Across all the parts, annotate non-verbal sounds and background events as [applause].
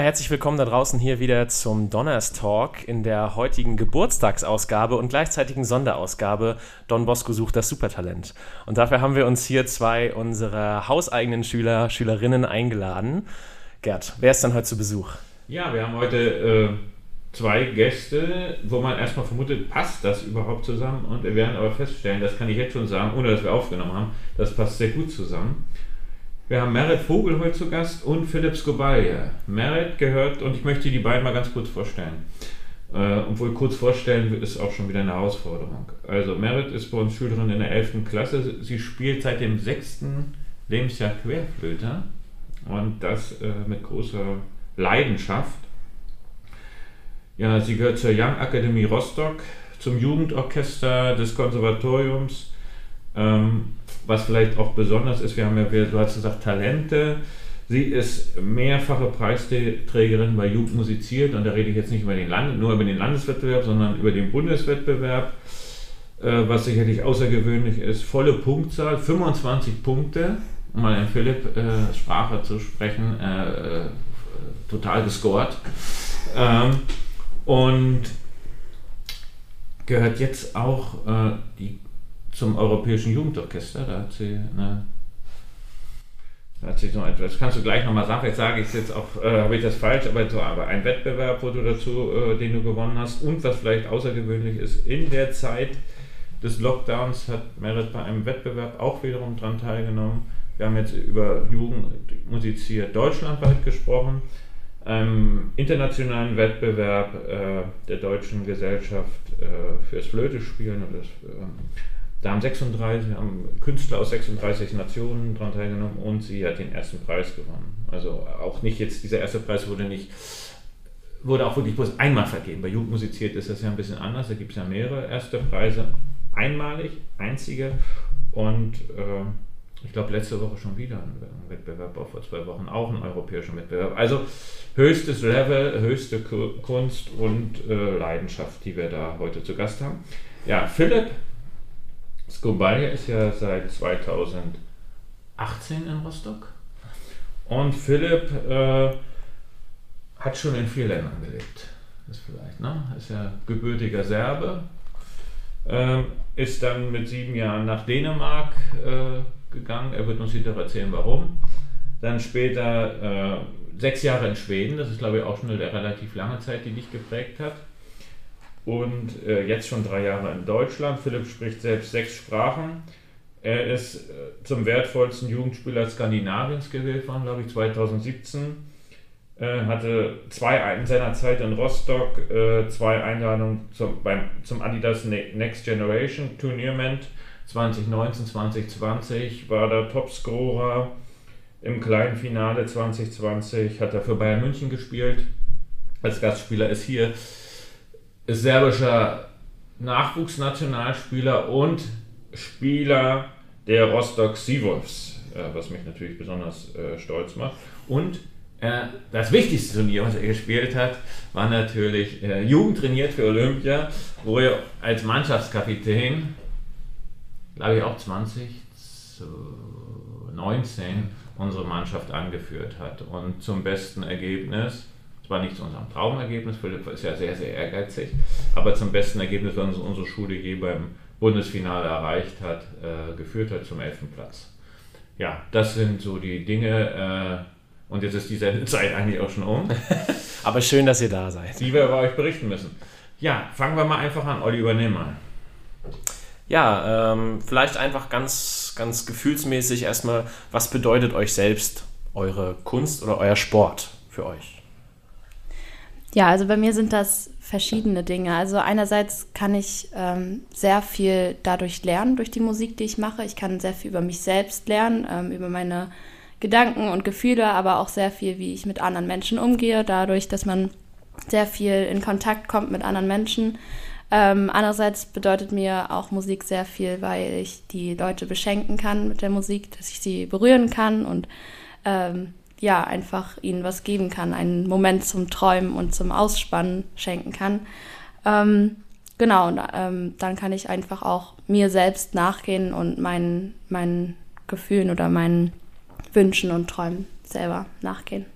Herzlich willkommen da draußen hier wieder zum Donners Talk in der heutigen Geburtstagsausgabe und gleichzeitigen Sonderausgabe Don Bosco sucht das Supertalent. Und dafür haben wir uns hier zwei unserer hauseigenen Schüler, Schülerinnen eingeladen. Gerd, wer ist denn heute zu Besuch? Ja, wir haben heute äh, zwei Gäste, wo man erstmal vermutet, passt das überhaupt zusammen? Und wir werden aber feststellen, das kann ich jetzt schon sagen, ohne dass wir aufgenommen haben, das passt sehr gut zusammen. Wir haben Merit Vogel heute zu Gast und Philipp Skobalia. Merit gehört, und ich möchte die beiden mal ganz kurz vorstellen. Äh, obwohl kurz vorstellen ist auch schon wieder eine Herausforderung. Also Merit ist bei uns Schülerin in der 11. Klasse. Sie spielt seit dem 6. Lebensjahr Querflöte und das äh, mit großer Leidenschaft. Ja, sie gehört zur Young Akademie Rostock, zum Jugendorchester des Konservatoriums. Ähm, was vielleicht auch besonders ist, wir haben ja, du hast gesagt, Talente. Sie ist mehrfache Preisträgerin bei Jugend musiziert und da rede ich jetzt nicht über den Land, nur über den Landeswettbewerb, sondern über den Bundeswettbewerb, äh, was sicherlich außergewöhnlich ist. Volle Punktzahl, 25 Punkte, um mal in Philipp äh, Sprache zu sprechen, äh, äh total gescored. Ähm, und gehört jetzt auch äh, die zum Europäischen Jugendorchester. Da hat sie eine hat sich noch etwas, kannst du gleich nochmal sagen, jetzt sage ich es jetzt auch, äh, habe ich das falsch, aber so aber ein Wettbewerb, wo du dazu, äh, den du gewonnen hast und was vielleicht außergewöhnlich ist, in der Zeit des Lockdowns hat Merit bei einem Wettbewerb auch wiederum daran teilgenommen. Wir haben jetzt über Jugend musiziert deutschlandweit gesprochen, einem internationalen Wettbewerb äh, der Deutschen Gesellschaft äh, fürs Flötespielen und das ähm, da haben 36, haben Künstler aus 36 Nationen daran teilgenommen und sie hat den ersten Preis gewonnen. Also auch nicht jetzt, dieser erste Preis wurde nicht, wurde auch wirklich bloß einmal vergeben. Bei Jugendmusiziert ist das ja ein bisschen anders, da gibt es ja mehrere erste Preise. Einmalig, einzige und äh, ich glaube letzte Woche schon wieder ein Wettbewerb, auch vor zwei Wochen auch ein europäischer Wettbewerb. Also höchstes Level, höchste Kunst und äh, Leidenschaft, die wir da heute zu Gast haben. Ja, Philipp Skobalia ist ja seit 2018 in Rostock. Und Philipp äh, hat schon in vier Ländern gelebt. Ist vielleicht, ne? Ist ja gebürtiger Serbe. Ähm, ist dann mit sieben Jahren nach Dänemark äh, gegangen. Er wird uns hinterher erzählen, warum. Dann später äh, sechs Jahre in Schweden. Das ist, glaube ich, auch schon eine relativ lange Zeit, die dich geprägt hat und äh, jetzt schon drei Jahre in Deutschland. Philipp spricht selbst sechs Sprachen. Er ist äh, zum wertvollsten Jugendspieler Skandinaviens gewählt worden, glaube ich, 2017. Äh, hatte zwei in seiner Zeit in Rostock äh, zwei Einladungen zum, beim, zum Adidas ne-, Next Generation Turnierment 2019, 2020 war der Topscorer im kleinen Finale 2020, hat er für Bayern München gespielt. Als Gastspieler ist hier serbischer Nachwuchsnationalspieler und Spieler der Rostock Seawolves, äh, was mich natürlich besonders äh, stolz macht. Und äh, das wichtigste Turnier, was er gespielt hat, war natürlich äh, Jugend trainiert für Olympia, wo er als Mannschaftskapitän, glaube ich auch 2019, unsere Mannschaft angeführt hat. Und zum besten Ergebnis zwar nicht zu unserem Traumergebnis, Philipp ist ja sehr, sehr ehrgeizig, aber zum besten Ergebnis, was unsere Schule je beim Bundesfinale erreicht hat, äh, geführt hat zum 11. Platz. Ja, das sind so die Dinge. Äh, und jetzt ist die Sendezeit [laughs] eigentlich auch schon um. [laughs] aber schön, dass ihr da seid. Die wir bei euch berichten müssen. Ja, fangen wir mal einfach an. Olli, übernehmen mal. Ja, ähm, vielleicht einfach ganz, ganz gefühlsmäßig erstmal, was bedeutet euch selbst eure Kunst oder euer Sport für euch? Ja, also bei mir sind das verschiedene Dinge. Also einerseits kann ich ähm, sehr viel dadurch lernen, durch die Musik, die ich mache. Ich kann sehr viel über mich selbst lernen, ähm, über meine Gedanken und Gefühle, aber auch sehr viel, wie ich mit anderen Menschen umgehe, dadurch, dass man sehr viel in Kontakt kommt mit anderen Menschen. Ähm, andererseits bedeutet mir auch Musik sehr viel, weil ich die Leute beschenken kann mit der Musik, dass ich sie berühren kann und ähm, ja, einfach ihnen was geben kann, einen Moment zum Träumen und zum Ausspannen schenken kann. Ähm, genau, und ähm, dann kann ich einfach auch mir selbst nachgehen und meinen, meinen Gefühlen oder meinen Wünschen und Träumen selber nachgehen.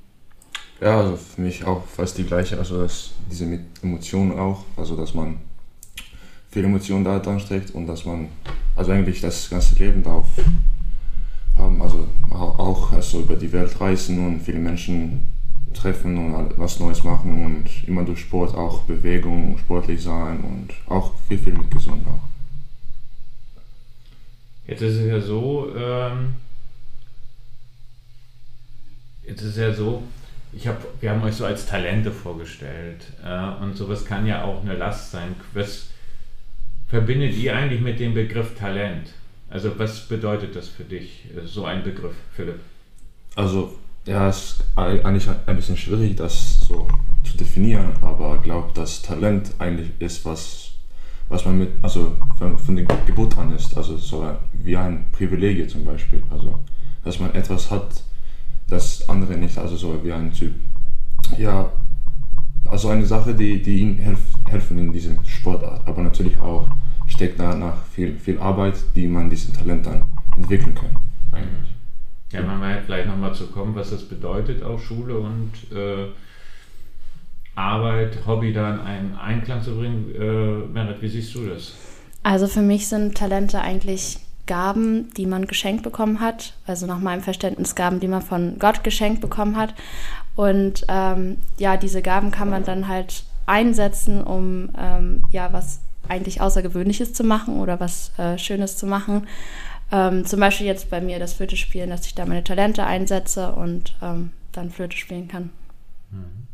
Ja, also für mich auch fast die gleiche, also dass diese Emotionen auch, also dass man viele Emotionen da dran steckt und dass man also eigentlich das ganze Leben darauf haben, also auch also über die Welt reisen und viele Menschen treffen und was Neues machen und immer durch Sport auch Bewegung, sportlich sein und auch viel, viel mit gesund auch. Jetzt ist es ja so, ähm, jetzt ist es ja so, ich hab, wir haben euch so als Talente vorgestellt äh, und sowas kann ja auch eine Last sein. Was verbindet ihr eigentlich mit dem Begriff Talent? Also was bedeutet das für dich, äh, so ein Begriff, Philipp? Also ja, es ist eigentlich ein bisschen schwierig, das so zu definieren, aber ich glaube, dass Talent eigentlich ist, was, was man mit, also von, von der Geburt an ist, also so wie ein Privileg zum Beispiel, also dass man etwas hat, das andere nicht, also so wie ein Typ. Ja, also eine Sache, die, die ihnen helf, helfen in diesem Sportart, aber natürlich auch steckt danach viel, viel Arbeit, die man diesem Talent dann entwickeln kann. Eigentlich. Ja, man halt vielleicht nochmal zu kommen, was das bedeutet, auch Schule und äh, Arbeit, Hobby da in einen Einklang zu bringen. Äh, Merit, wie siehst du das? Also für mich sind Talente eigentlich Gaben, die man geschenkt bekommen hat. Also nach meinem Verständnis Gaben, die man von Gott geschenkt bekommen hat. Und ähm, ja, diese Gaben kann man dann halt einsetzen, um ähm, ja was eigentlich Außergewöhnliches zu machen oder was äh, Schönes zu machen. Ähm, zum Beispiel jetzt bei mir das Flöte spielen, dass ich da meine Talente einsetze und ähm, dann Flöte spielen kann. Mhm.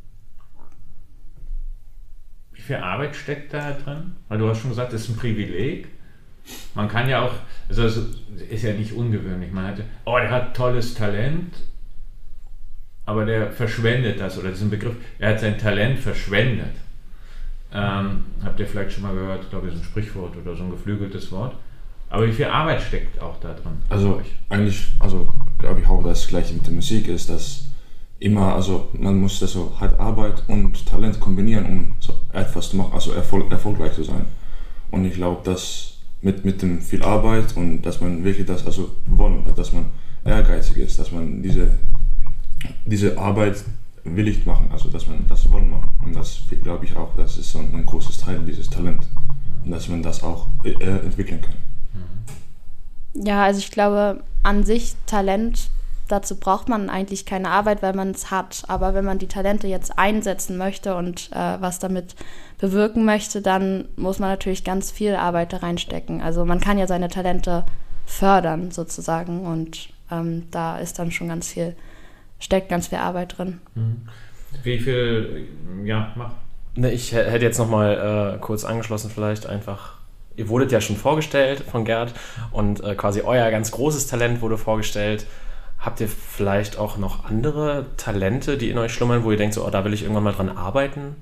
Wie viel Arbeit steckt da drin? Weil du hast schon gesagt, das ist ein Privileg. Man kann ja auch, also es ist ja nicht ungewöhnlich. Man hatte, oh, der hat tolles Talent, aber der verschwendet das oder diesen Begriff, er hat sein Talent verschwendet. Ähm, habt ihr vielleicht schon mal gehört, ich glaube, das ist ein Sprichwort oder so ein geflügeltes Wort. Aber wie viel Arbeit steckt auch da drin? Also eigentlich, also glaube ich auch das gleiche mit der Musik ist, dass immer, also man muss das so halt Arbeit und Talent kombinieren, um so etwas zu machen, also erfolg, erfolgreich zu sein. Und ich glaube, dass mit, mit dem viel Arbeit und dass man wirklich das, also wollen, dass man ehrgeizig ist, dass man diese, diese Arbeit willig machen, also dass man das wollen machen. Und das glaube ich auch, das ist so ein, großes Teil dieses Talent. Und dass man das auch äh, entwickeln kann. Ja, also ich glaube, an sich Talent, dazu braucht man eigentlich keine Arbeit, weil man es hat. Aber wenn man die Talente jetzt einsetzen möchte und äh, was damit bewirken möchte, dann muss man natürlich ganz viel Arbeit da reinstecken. Also man kann ja seine Talente fördern sozusagen und ähm, da ist dann schon ganz viel, steckt ganz viel Arbeit drin. Mhm. Wie viel, ja, mach. Ne, ich hätte jetzt nochmal äh, kurz angeschlossen, vielleicht einfach ihr wurdet ja schon vorgestellt von Gerd und äh, quasi euer ganz großes Talent wurde vorgestellt. Habt ihr vielleicht auch noch andere Talente, die in euch schlummern, wo ihr denkt, so, oh, da will ich irgendwann mal dran arbeiten?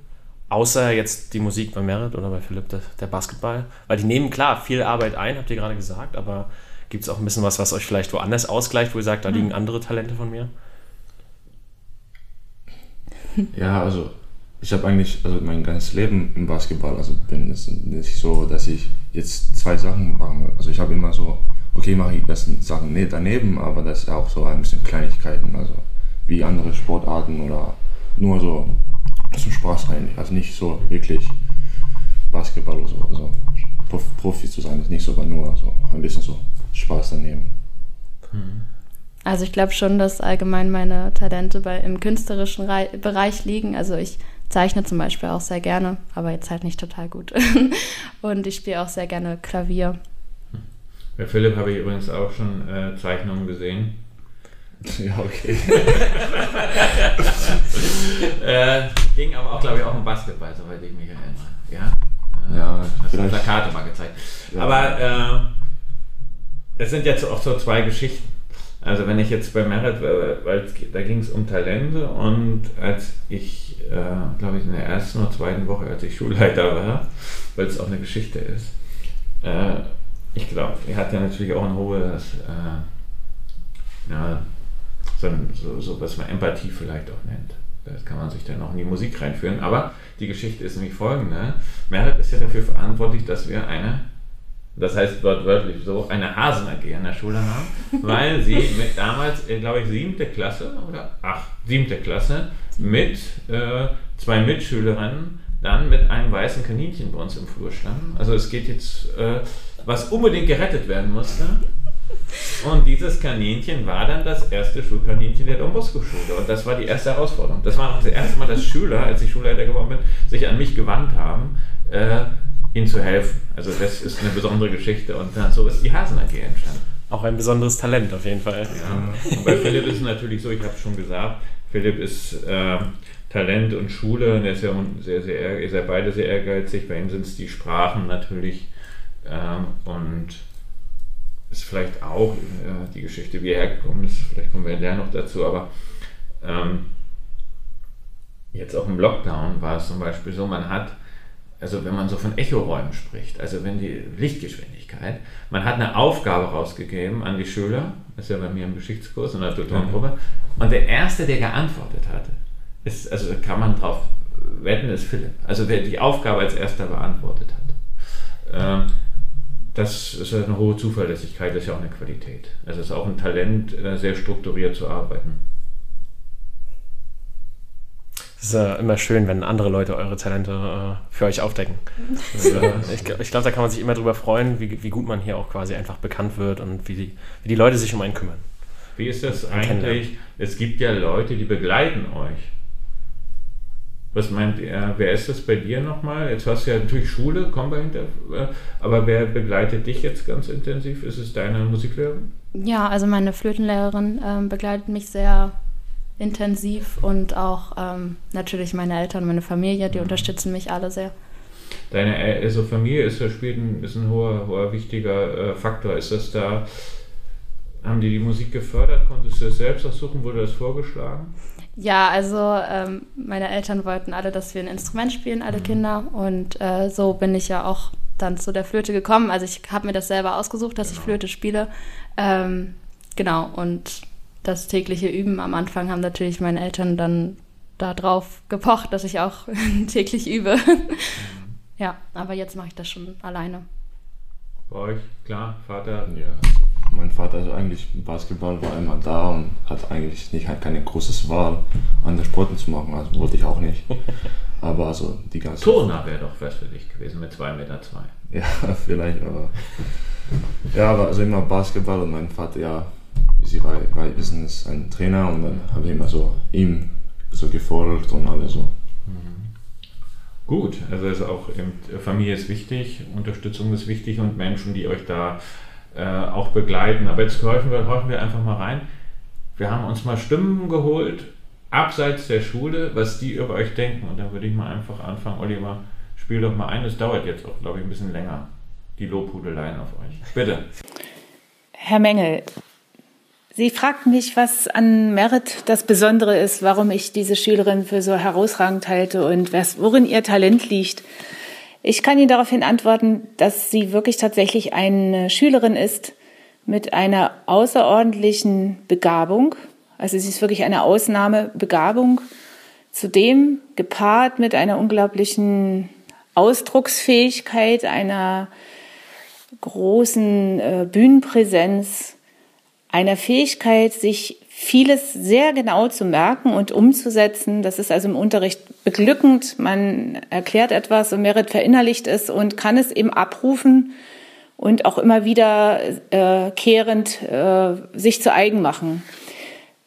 Außer jetzt die Musik bei Merit oder bei Philipp, der, der Basketball. Weil die nehmen klar viel Arbeit ein, habt ihr gerade gesagt, aber gibt es auch ein bisschen was, was euch vielleicht woanders ausgleicht, wo ihr sagt, da liegen hm. andere Talente von mir? [laughs] Ja, also ich habe eigentlich also mein ganzes Leben im Basketball, also bin es nicht so, dass ich jetzt zwei Sachen mache. Also ich habe immer so, okay, mache ich das Sachen daneben, aber das ist auch so ein bisschen Kleinigkeiten, also wie andere Sportarten oder nur so zum Spaß eigentlich. Also nicht so wirklich Basketball oder so. Also Profi zu sein ist nicht so, aber nur so ein bisschen so Spaß daneben. Hm. Also ich glaube schon, dass allgemein meine Talente bei, im künstlerischen Bereich liegen. Also ich zeichne zum Beispiel auch sehr gerne, aber jetzt halt nicht total gut. [laughs] und ich spiele auch sehr gerne Klavier. Bei Philipp habe ich übrigens auch schon äh, Zeichnungen gesehen. [laughs] Ja, okay. [laughs] äh, ging aber auch, glaube ich, auch um Basketball, soweit ich mich erinnere. Ja, äh, ja hast du Plakate mal gezeigt. Ja. Aber äh, es sind jetzt auch so zwei Geschichten. Also wenn ich jetzt bei Merit, weil da ging es um Talente und als ich, äh, glaube ich, in der ersten oder zweiten Woche, als ich Schulleiter war, weil es auch eine Geschichte ist, äh, ich glaube, er hat ja natürlich auch ein hohes, äh, ja, so, so, so, was man Empathie vielleicht auch nennt. Das kann man sich dann auch in die Musik reinführen. Aber die Geschichte ist nämlich folgende. Merit ist ja dafür verantwortlich, dass wir eine das heißt wortwörtlich so, eine Hasen-AG an der Schule haben, weil sie mit damals, äh, glaube ich, siebte Klasse oder ach, siebte Klasse mit äh, zwei Mitschülerinnen dann mit einem weißen Kaninchen bei uns im Flur standen. Also es geht jetzt, äh, was unbedingt gerettet werden musste. Und dieses Kaninchen war dann das erste Schulkaninchen der Don Bosco Schule. Und das war die erste Herausforderung. Das war auch das erste Mal, dass Schüler, als ich Schulleiter geworden bin, sich an mich gewandt haben, äh, ihnen zu helfen. Also das ist eine besondere Geschichte. Und so ist die Hasen AG entstanden. Auch ein besonderes Talent auf jeden Fall. Ja. Und bei Philipp ist es natürlich so, ich habe es schon gesagt, Philipp ist äh, Talent und Schule und er ist ja sehr, sehr, ist ja beide sehr ehrgeizig. Bei ihm sind es die Sprachen natürlich ähm, und ist vielleicht auch äh, die Geschichte, wie er hergekommen ist. Vielleicht kommen wir ja noch dazu, aber ähm, jetzt auch im Lockdown war es zum Beispiel so, man hat, also wenn man so von Echoräumen spricht, also wenn die Lichtgeschwindigkeit, man hat eine Aufgabe rausgegeben an die Schüler, das ist ja bei mir im Geschichtskurs in der Tutorengruppe, mhm. und der Erste, der geantwortet hatte, ist, also kann man drauf wetten, ist Philipp. Also wer die Aufgabe als erster beantwortet hat. Ähm, das ist eine hohe Zuverlässigkeit, das ist ja auch eine Qualität. Also es ist auch ein Talent, äh, sehr strukturiert zu arbeiten. Es ist äh, immer schön, wenn andere Leute eure Talente äh, für euch aufdecken. Das, äh, [laughs] ich, ich glaube, da kann man sich immer darüber freuen, wie, wie, gut man hier auch quasi einfach bekannt wird und wie die, wie die Leute sich um einen kümmern. Wie ist das eigentlich? Es gibt ja Leute, die begleiten euch. Was meint er, wer ist das bei dir nochmal? Jetzt hast du ja natürlich Schule, komm hinter, äh, aber wer begleitet dich jetzt ganz intensiv? Ist es deine Musiklehrerin? Ja, also meine Flötenlehrerin ähm, begleitet mich sehr intensiv und auch ähm, natürlich meine Eltern, meine Familie, die unterstützen mich alle sehr. Deine also Familie ist, spielt ein, ist ein hoher, hoher wichtiger äh, Faktor. Ist das da, haben die die Musik gefördert? Konntest du das selbst aussuchen? Wurde das vorgeschlagen? Ja, also ähm, meine Eltern wollten alle, dass wir ein Instrument spielen, alle mhm. Kinder. Und äh, so bin ich ja auch dann zu der Flöte gekommen. Also ich habe mir das selber ausgesucht, dass genau. ich Flöte spiele. Ähm, genau, und das tägliche Üben am Anfang haben natürlich meine Eltern dann darauf gepocht, dass ich auch [laughs] täglich übe. Mhm. ja, aber jetzt mache ich das schon alleine. Bei euch, klar, Vater? Ja, mein Vater, also eigentlich Basketball war immer da und hat eigentlich nicht halt keine große Wahl, andere Sporten zu machen. Also wollte ich auch nicht. [laughs] Aber also die ganze. Turner wäre doch was für dich gewesen mit 2,2 Meter. Zwei. Ja, [laughs] vielleicht, aber. Ja, aber also immer Basketball und mein Vater, ja, wie Sie wissen, ist ein Trainer und dann habe ich immer so ihm so gefordert und alles so. Mhm. Gut, also ist auch Familie ist wichtig, Unterstützung ist wichtig und Menschen, die euch da äh, auch begleiten. Aber jetzt horchen wir, horchen wir einfach mal rein. Wir haben uns mal Stimmen geholt, abseits der Schule, was die über euch denken. Und da würde ich mal einfach anfangen. Oliver, spiel doch mal ein. Es dauert jetzt auch, glaube ich, ein bisschen länger. Die Lobhudeleien auf euch. Bitte. Herr Mengel, Sie fragten mich, was an Merit das Besondere ist, warum ich diese Schülerin für so herausragend halte und was, worin ihr Talent liegt. Ich kann Ihnen daraufhin antworten, dass sie wirklich tatsächlich eine Schülerin ist mit einer außerordentlichen Begabung. Also sie ist wirklich eine Ausnahmebegabung. Zudem gepaart mit einer unglaublichen Ausdrucksfähigkeit, einer großen äh, Bühnenpräsenz, einer Fähigkeit, sich vieles sehr genau zu merken und umzusetzen. Das ist also im Unterricht beglückend. Man erklärt etwas und Merit verinnerlicht es und kann es eben abrufen und auch immer wieder äh, kehrend äh, sich zu eigen machen.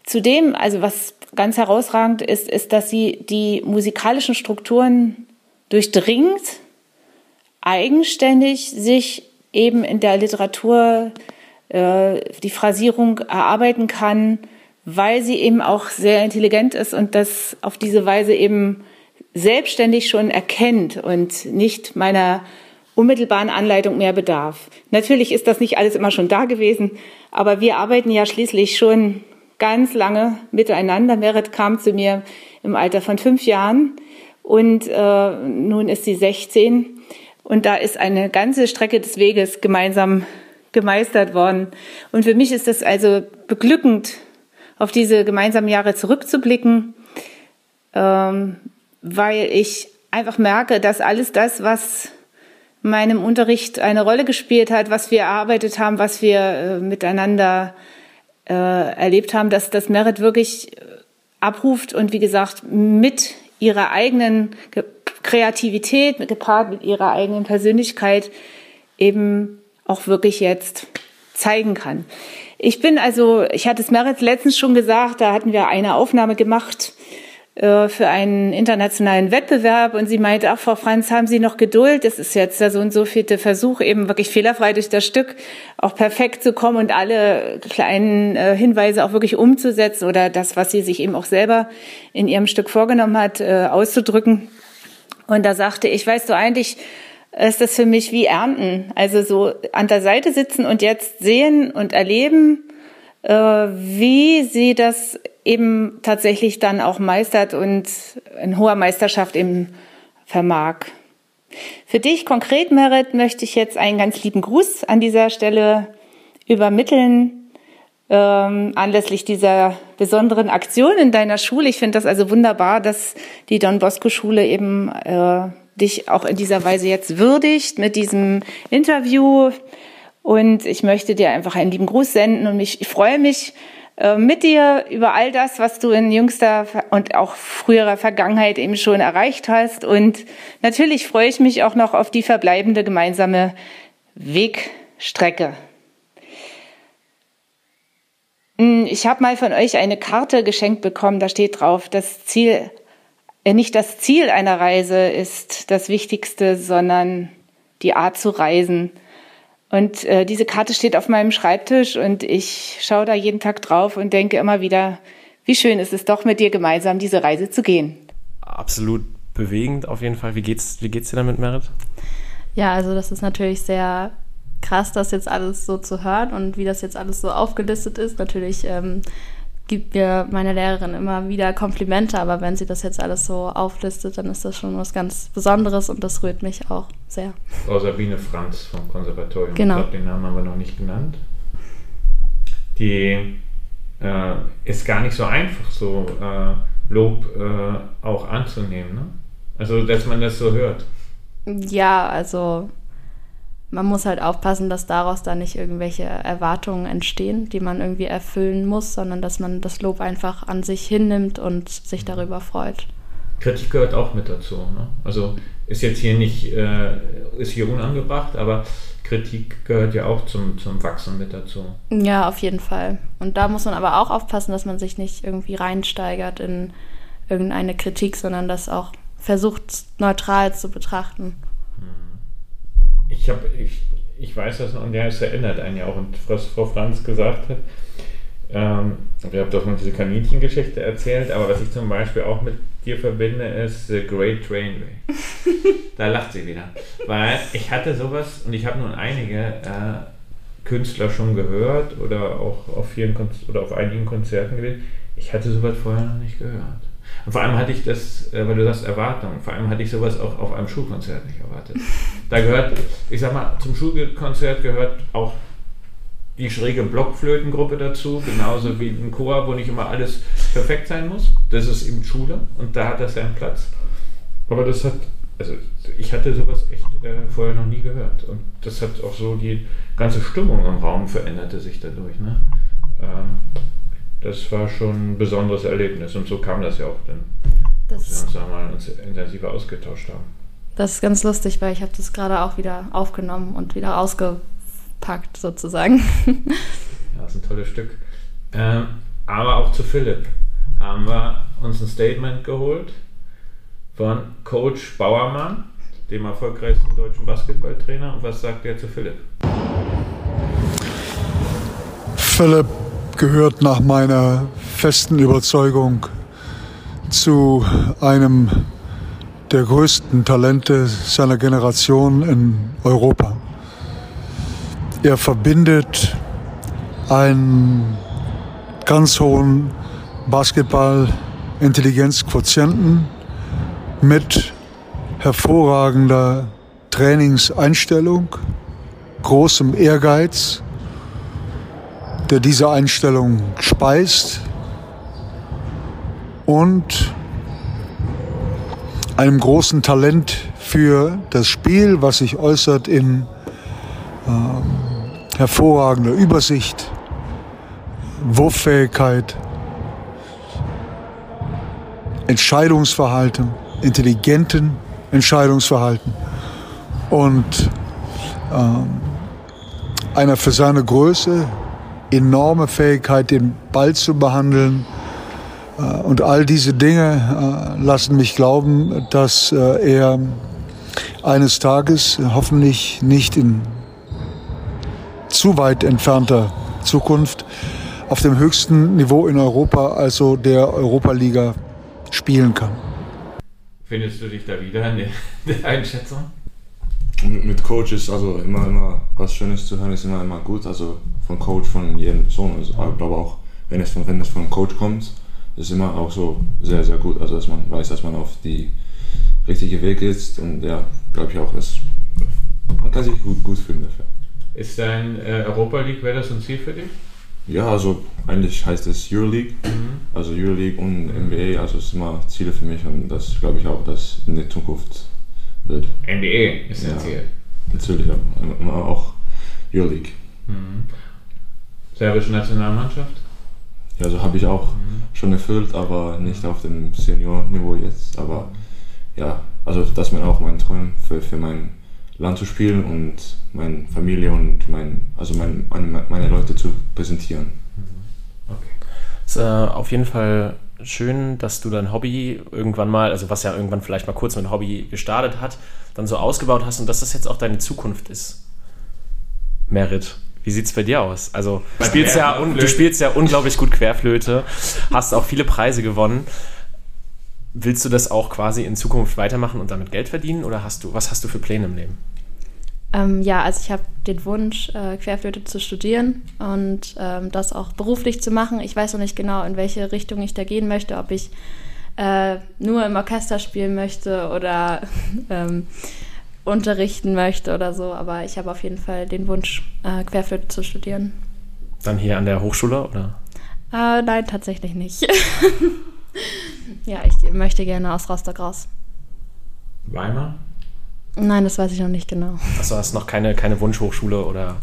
Zudem, also was ganz herausragend ist, ist, dass sie die musikalischen Strukturen durchdringt, eigenständig sich eben in der Literatur die Phrasierung erarbeiten kann, weil sie eben auch sehr intelligent ist und das auf diese Weise eben selbstständig schon erkennt und nicht meiner unmittelbaren Anleitung mehr bedarf. Natürlich ist das nicht alles immer schon da gewesen, aber wir arbeiten ja schließlich schon ganz lange miteinander. Merit kam zu mir im Alter von fünf Jahren und äh, nun ist sie 16 und da ist eine ganze Strecke des Weges gemeinsam gemeistert worden. Und für mich ist das also beglückend, auf diese gemeinsamen Jahre zurückzublicken, ähm, weil ich einfach merke, dass alles das, was meinem Unterricht eine Rolle gespielt hat, was wir erarbeitet haben, was wir äh, miteinander äh, erlebt haben, dass das Merit wirklich abruft und wie gesagt mit ihrer eigenen Kreativität, gepaart mit ihrer eigenen Persönlichkeit eben auch wirklich jetzt zeigen kann. Ich bin also, ich hatte es Merit letztens schon gesagt, da hatten wir eine Aufnahme gemacht äh, für einen internationalen Wettbewerb und sie meinte, ach Frau Franz, haben Sie noch Geduld? Das ist jetzt der so und so vierte Versuch, eben wirklich fehlerfrei durch das Stück auch perfekt zu kommen und alle kleinen äh, Hinweise auch wirklich umzusetzen oder das, was sie sich eben auch selber in ihrem Stück vorgenommen hat, äh, auszudrücken. Und da sagte ich, weißt du, eigentlich ist das für mich wie Ernten. Also so an der Seite sitzen und jetzt sehen und erleben, wie sie das eben tatsächlich dann auch meistert und in hoher Meisterschaft eben vermag. Für dich konkret, Merit, möchte ich jetzt einen ganz lieben Gruß an dieser Stelle übermitteln, ähm, anlässlich dieser besonderen Aktion in deiner Schule. Ich finde das also wunderbar, dass die Don Bosco Schule eben äh, dich auch in dieser Weise jetzt würdigt mit diesem Interview. Und ich möchte dir einfach einen lieben Gruß senden und mich, ich freue mich, äh, mit dir über all das, was du in jüngster und auch früherer Vergangenheit eben schon erreicht hast. Und natürlich freue ich mich auch noch auf die verbleibende gemeinsame Wegstrecke. Hm, ich habe mal von euch eine Karte geschenkt bekommen, da steht drauf, das Ziel, nicht das Ziel einer Reise ist das Wichtigste, sondern die Art zu reisen. Und äh, diese Karte steht auf meinem Schreibtisch und ich schaue da jeden Tag drauf und denke immer wieder, wie schön ist es doch, mit dir gemeinsam diese Reise zu gehen. Absolut bewegend auf jeden Fall. Wie geht's, wie geht's dir damit, Merit? Ja, also das ist natürlich sehr krass, das jetzt alles so zu hören und wie das jetzt alles so aufgelistet ist. Natürlich ähm, gibt mir meine Lehrerin immer wieder Komplimente, aber wenn sie das jetzt alles so auflistet, dann ist das schon was ganz Besonderes und das rührt mich auch sehr. Frau Sabine Franz vom Konservatorium. Genau. Ich glaube, den Namen haben wir noch nicht genannt. Die äh, ist gar nicht so einfach, so äh, Lob äh, auch anzunehmen. Ne? Also, dass man das so hört. Ja, also man muss halt aufpassen, dass daraus dann nicht irgendwelche Erwartungen entstehen, die man irgendwie erfüllen muss, sondern dass man das Lob einfach an sich hinnimmt und sich darüber freut. Kritik gehört auch mit dazu. Ne? Also ist jetzt hier nicht, äh, ist hier unangebracht, aber Kritik gehört ja auch zum, zum Wachsen mit dazu. Ja, auf jeden Fall. Und da muss man aber auch aufpassen, dass man sich nicht irgendwie reinsteigert in irgendeine Kritik, sondern das auch versucht neutral zu betrachten ich habe, ich, ich weiß das noch, und ja, es erinnert einen ja auch, und was Frau Franz gesagt hat, ähm, ihr habt doch mal diese Kaninchengeschichte erzählt, aber was ich zum Beispiel auch mit dir verbinde, ist The Great Trainway. [laughs] da lacht sie wieder. Weil ich hatte sowas, und ich habe nun einige äh, Künstler schon gehört oder auch auf vielen Kon oder auf einigen Konzerten gewesen. Ich hatte sowas vorher noch nicht gehört. Und vor allem hatte ich das, äh, weil du sagst Erwartungen, vor allem hatte ich sowas auch auf einem Schulkonzert nicht erwartet. Da gehört, ich sag mal, zum Schulkonzert gehört auch die schräge Blockflötengruppe dazu, genauso wie ein Chor, wo nicht immer alles perfekt sein muss. Das ist eben Schule und da hat das seinen Platz. Aber das hat, also ich hatte sowas echt äh, vorher noch nie gehört. Und das hat auch so die ganze Stimmung im Raum veränderte sich dadurch. Ne? Ähm, das war schon ein besonderes Erlebnis und so kam das ja auch dann, dass wir uns da mal uns intensiver ausgetauscht haben. Das ist ganz lustig, weil ich habe das gerade auch wieder aufgenommen und wieder ausgepackt sozusagen. ja, das ist ein tolles Stück. Ähm, aber auch zu Philipp haben wir uns ein Statement geholt von Coach Bauermann, dem erfolgreichsten deutschen Basketballtrainer. Und was sagt er zu Philipp? Philipp gehört nach meiner festen Überzeugung zu einem der größten Talente seiner Generation in Europa. Er verbindet einen ganz hohen Basketball-Intelligenzquotienten mit hervorragender Trainingseinstellung, großem Ehrgeiz der diese Einstellung speist und einem großen Talent für das Spiel, was sich äußert in äh, hervorragender Übersicht, Wurffähigkeit Entscheidungsverhalten, intelligenten Entscheidungsverhalten und ähm, einer für seine Größe enorme Fähigkeit, den Ball zu behandeln. Äh, und all diese Dinge äh, lassen mich glauben, dass äh, er eines Tages, hoffentlich nicht in zu weit entfernter Zukunft, auf dem höchsten Niveau in Europa, also der Europa-Liga, spielen kann. Findest du dich da wieder in der Einschätzung? mit Coach ist also immer, immer was Schönes zu hören, ist immer, immer gut. Also von Coach, von jedem Person. Also, ich glaube auch, wenn es, von, wenn es von Coach kommt, ist immer auch so sehr, sehr gut. Also dass man weiß, dass man auf die richtige Weg ist. Und ja, glaube ich auch, dass man kann sich gut, gut fühlen dafür. Ist dein äh, Europa League, wäre das ein Ziel für dich? Ja, also eigentlich heißt es Euroleague, mhm. also Euroleague und NBA, also es sind immer Ziele für mich und das glaube ich auch, dass in der Zukunft wird. NBA ist ein Ja. Ziel. Natürlich auch, auch Euroleague. Mhm. Serbische Nationalmannschaft? Also habe ich auch schon erfüllt, aber nicht auf dem Senior-Niveau jetzt. Aber ja, also das ist mir auch mein Traum, für, für mein Land zu spielen und meine Familie und mein, also mein, meine, Leute zu präsentieren. Okay. ist äh, auf jeden Fall schön, dass du dein Hobby irgendwann mal, also was ja irgendwann vielleicht mal kurz mit Hobby gestartet hat, dann so ausgebaut hast und dass das jetzt auch deine Zukunft ist. Merit. Wie sieht's bei dir aus? Also du spielst, ja, du spielst ja unglaublich gut Querflöte, hast auch viele Preise gewonnen. Willst du das auch quasi in Zukunft weitermachen und damit Geld verdienen oder hast du, was hast du für Pläne im Leben? Ähm, ja, also ich habe den Wunsch, äh, Querflöte zu studieren und ähm, das auch beruflich zu machen. Ich weiß noch nicht genau, in welche Richtung ich da gehen möchte, ob ich äh, nur im Orchester spielen möchte oder [laughs] ähm, unterrichten möchte oder so. Aber ich habe auf jeden Fall den Wunsch, äh, Querflöte zu studieren. Dann hier an der Hochschule oder? Äh, nein, tatsächlich nicht. [laughs] ja, ich möchte gerne aus Rostock raus. Weimar? Nein, das weiß ich noch nicht genau. Achso, hast noch keine, keine Wunschhochschule oder?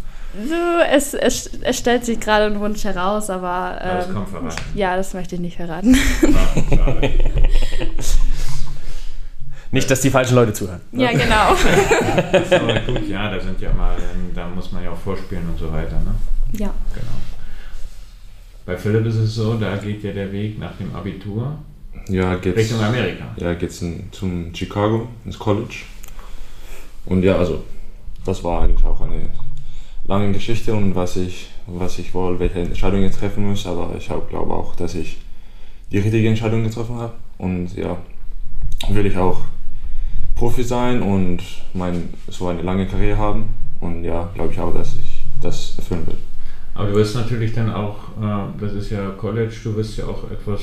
So, es, es, es stellt sich gerade ein Wunsch heraus, aber. Aber das ähm, kommt verraten. Ja, das möchte ich nicht verraten. Ah, schade. [laughs] Nicht, dass die falschen Leute zuhören. ja, genau. Das [laughs] ist aber gut, ja, da sind ja mal, ähm, da muss man ja auch vorspielen und so weiter, ne? Ja. Genau. Bei Philipp ist es so, da geht ja der Weg nach dem Abitur Ja, geht's, Richtung Amerika. ja, geht's in, zum Chicago, ins College. Und ja, also das war eigentlich auch eine lange Geschichte und was ich, was ich wohl, welche Entscheidung ich treffen muss, aber ich glaube auch, dass ich die richtige Entscheidung getroffen habe. Und ja, will ich auch Profi sein und mein, so eine lange Karriere haben. Und ja, glaube ich auch, dass ich das erfüllen will. Aber du wirst natürlich dann auch, äh, das ist ja College, du wirst ja auch etwas,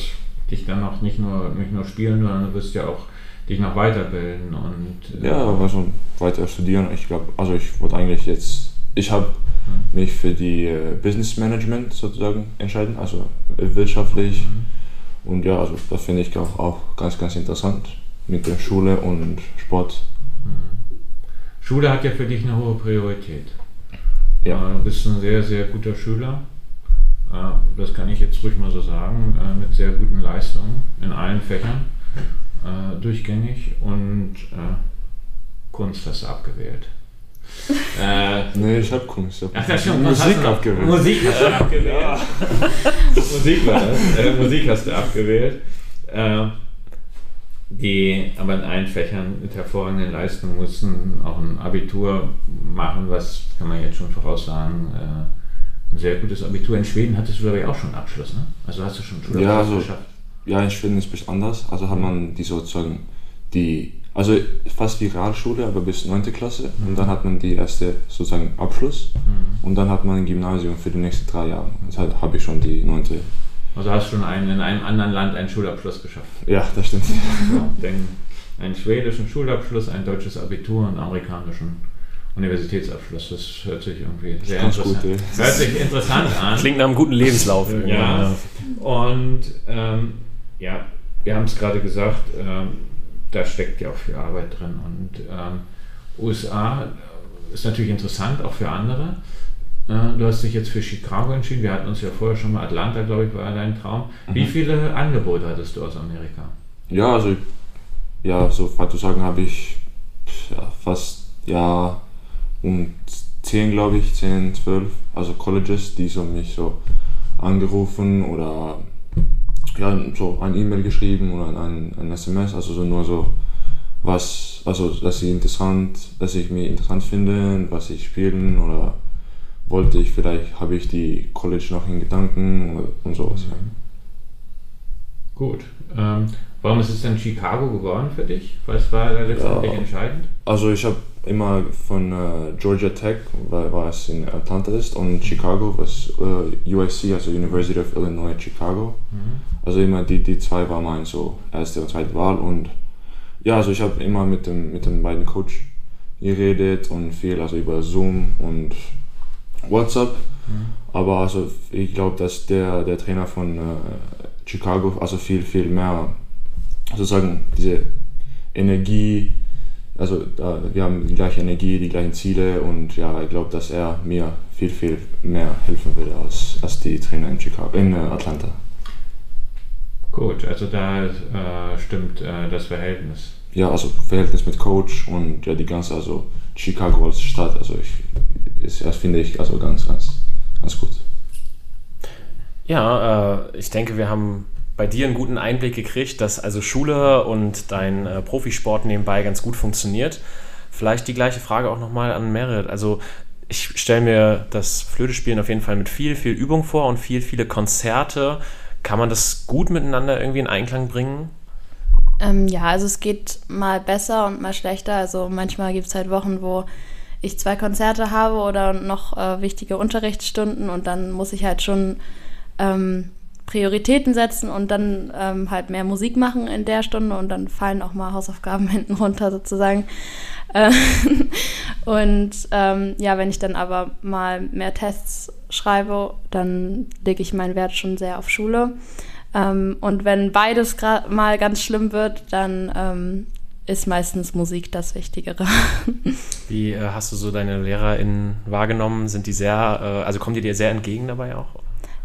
dich dann auch nicht nur, nicht nur spielen, sondern du wirst ja auch dich noch weiterbilden und äh, Ja, also weiter studieren. Ich glaube, also ich wollte eigentlich jetzt, ich habe mich für die äh, Business Management sozusagen entscheiden, also äh, wirtschaftlich. Und ja, also das finde ich auch, auch ganz, ganz interessant mit der Schule und Sport. Schule hat ja für dich eine hohe Priorität. Ja. Äh, Du bist ein sehr, sehr guter Schüler. Äh, Das kann ich jetzt ruhig mal so sagen, äh, mit sehr guten Leistungen in allen Fächern, durchgängig und Kunst hast du abgewählt. [laughs] Äh, Nee, ich habe Kunst. Ich Ach, hab das stimmt. Was hast Musik abgewählt. Musik hast du abgewählt. Musik war das. Äh, Musik hast du abgewählt. Äh, die aber in allen Fächern mit hervorragenden Leistungen mussten auch ein Abitur machen, was kann man jetzt schon voraussagen, äh, ein sehr gutes Abitur. In Schweden hattest du, glaube ich, auch schon einen Abschluss, ne? Also hast du schon einen Schulabschluss Ja, also- geschafft. Ja, in Schweden ist es ein bisschen anders. Also hat man die sozusagen die, also fast wie Realschule, aber bis 9. Klasse. Und dann hat man die erste sozusagen Abschluss. Und dann hat man ein Gymnasium für die nächsten drei Jahre. Deshalb habe ich schon die 9. Also hast du schon einen, in einem anderen Land einen Schulabschluss geschafft. Ja, das stimmt. Ja, denn einen schwedischen Schulabschluss, ein deutsches Abitur und einen amerikanischen Universitätsabschluss. Das hört sich irgendwie sehr ganz interessant, gut, hört sich interessant an. Klingt nach einem guten Lebenslauf. irgendwie. Ja, und ähm, ja, wir haben es gerade gesagt, ähm, da steckt ja auch viel Arbeit drin. Und ähm, USA ist natürlich interessant, auch für andere. Du hast dich jetzt für Chicago entschieden. Wir hatten uns ja vorher schon mal Atlanta, glaube ich, war dein Traum. Wie viele Angebote hattest du aus Amerika? Ja, also ja, so frei zu sagen habe ich ja, fast ja um 10, glaube ich, 10, 12, also Colleges, die so mich so angerufen oder ja, so ein E-Mail geschrieben oder ein, ein SMS, also so nur so was, also dass sie interessant, dass ich mich interessant finde, was ich spielen oder wollte ich vielleicht, habe ich die College noch in Gedanken und sowas. Ja. Gut. Ähm, warum ist es denn Chicago geworden für dich? Was war da letztendlich ja, entscheidend? Also ich habe immer von äh, Georgia Tech, weil, weil es in Atlanta ist, und Chicago, was äh, USC, also University of Illinois Chicago. Mhm. Also immer die, die zwei waren meine so erste und zweite Wahl und ja, also ich habe immer mit dem mit den beiden Coach geredet und viel also über Zoom und WhatsApp. Mhm. Aber also ich glaube, dass der, der Trainer von äh, Chicago also viel, viel mehr sozusagen diese Energie, also äh, wir haben die gleiche Energie, die gleichen Ziele und ja, ich glaube, dass er mir viel, viel mehr helfen würde als, als die Trainer in, Chicago, in äh, Atlanta. Gut, also da äh, stimmt äh, das Verhältnis. Ja, also Verhältnis mit Coach und ja die ganze, also Chicago als Stadt, also ich, ist, das finde ich also ganz, ganz, ganz gut. Ja, äh, ich denke, wir haben bei dir einen guten Einblick gekriegt, dass also Schule und dein äh, Profisport nebenbei ganz gut funktioniert. Vielleicht die gleiche Frage auch nochmal an Merit. Also ich stelle mir das Flötespielen auf jeden Fall mit viel, viel Übung vor und viel, viele Konzerte. Kann man das gut miteinander irgendwie in Einklang bringen? Ähm, ja, also es geht mal besser und mal schlechter. Also manchmal gibt es halt Wochen, wo ich zwei Konzerte habe oder noch äh, wichtige Unterrichtsstunden und dann muss ich halt schon ähm, Prioritäten setzen und dann ähm, halt mehr Musik machen in der Stunde und dann fallen auch mal Hausaufgaben [laughs] hinten runter sozusagen. Äh, [laughs] und ähm, ja, wenn ich dann aber mal mehr Tests schreibe, dann lege ich meinen Wert schon sehr auf Schule. Ähm, und wenn beides mal ganz schlimm wird, dann ähm, ist meistens Musik das Wichtigere. [laughs] Wie äh, hast du so deine LehrerInnen wahrgenommen? Sind die sehr, äh, also kommen die dir sehr entgegen dabei auch?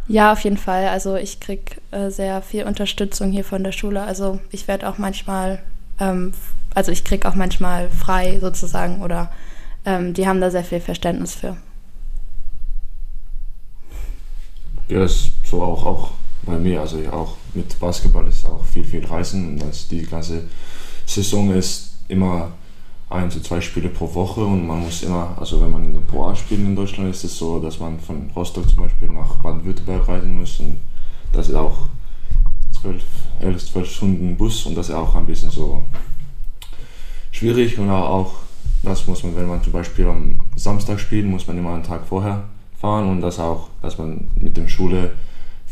Ja, auf jeden Fall. Also ich kriege äh, sehr viel Unterstützung hier von der Schule. Also ich werde auch manchmal, ähm, also ich kriege auch manchmal frei sozusagen oder ähm, die haben da sehr viel Verständnis für. Ja, ist so auch, auch bei mir. Also auch mit Basketball ist auch viel, viel Reisen. Und die ganze Saison ist immer ein zu zwei Spiele pro Woche und man muss immer, also wenn man Pro A spielt in Deutschland, ist es so, dass man von Rostock zum Beispiel nach Baden-Württemberg reisen muss und das ist auch zwölf, elf, zwölf Stunden Bus und das ist auch ein bisschen so schwierig und auch das muss man, wenn man zum Beispiel am Samstag spielt, muss man immer einen Tag vorher fahren und das auch, dass man mit der Schule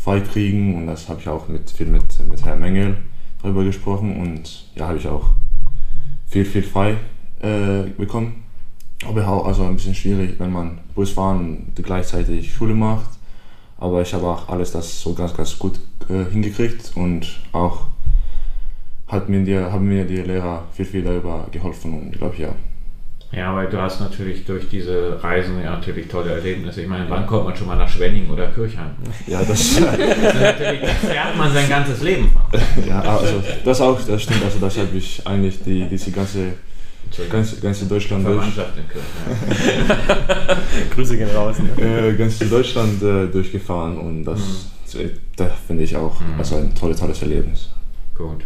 frei kriegen und das habe ich auch mit, viel mit, mit Herrn Mengel darüber gesprochen und ja, habe ich auch viel, viel frei äh, bekommen. Aber auch also ein bisschen schwierig, wenn man Bus fahren und gleichzeitig Schule macht. Aber ich habe auch alles das so ganz, ganz gut äh, hingekriegt und auch hat mir die, haben mir die Lehrer viel, viel darüber geholfen und ich glaube, ja. Ja, weil du hast natürlich durch diese Reisen ja natürlich tolle Erlebnisse. Ich meine, wann kommt man schon mal nach Schwenning oder Kirchheim? Ja, das, [laughs] das, natürlich, das fährt man sein ganzes Leben. Ja, also das auch, das stimmt. Also das habe ich eigentlich die, diese ganze Ganz, ganz in Deutschland durch. [laughs] Grüße gehen raus. Äh, ganz in Deutschland äh, durchgefahren und das, mhm. das finde ich auch mhm. also ein tolles, tolles Erlebnis. Gut.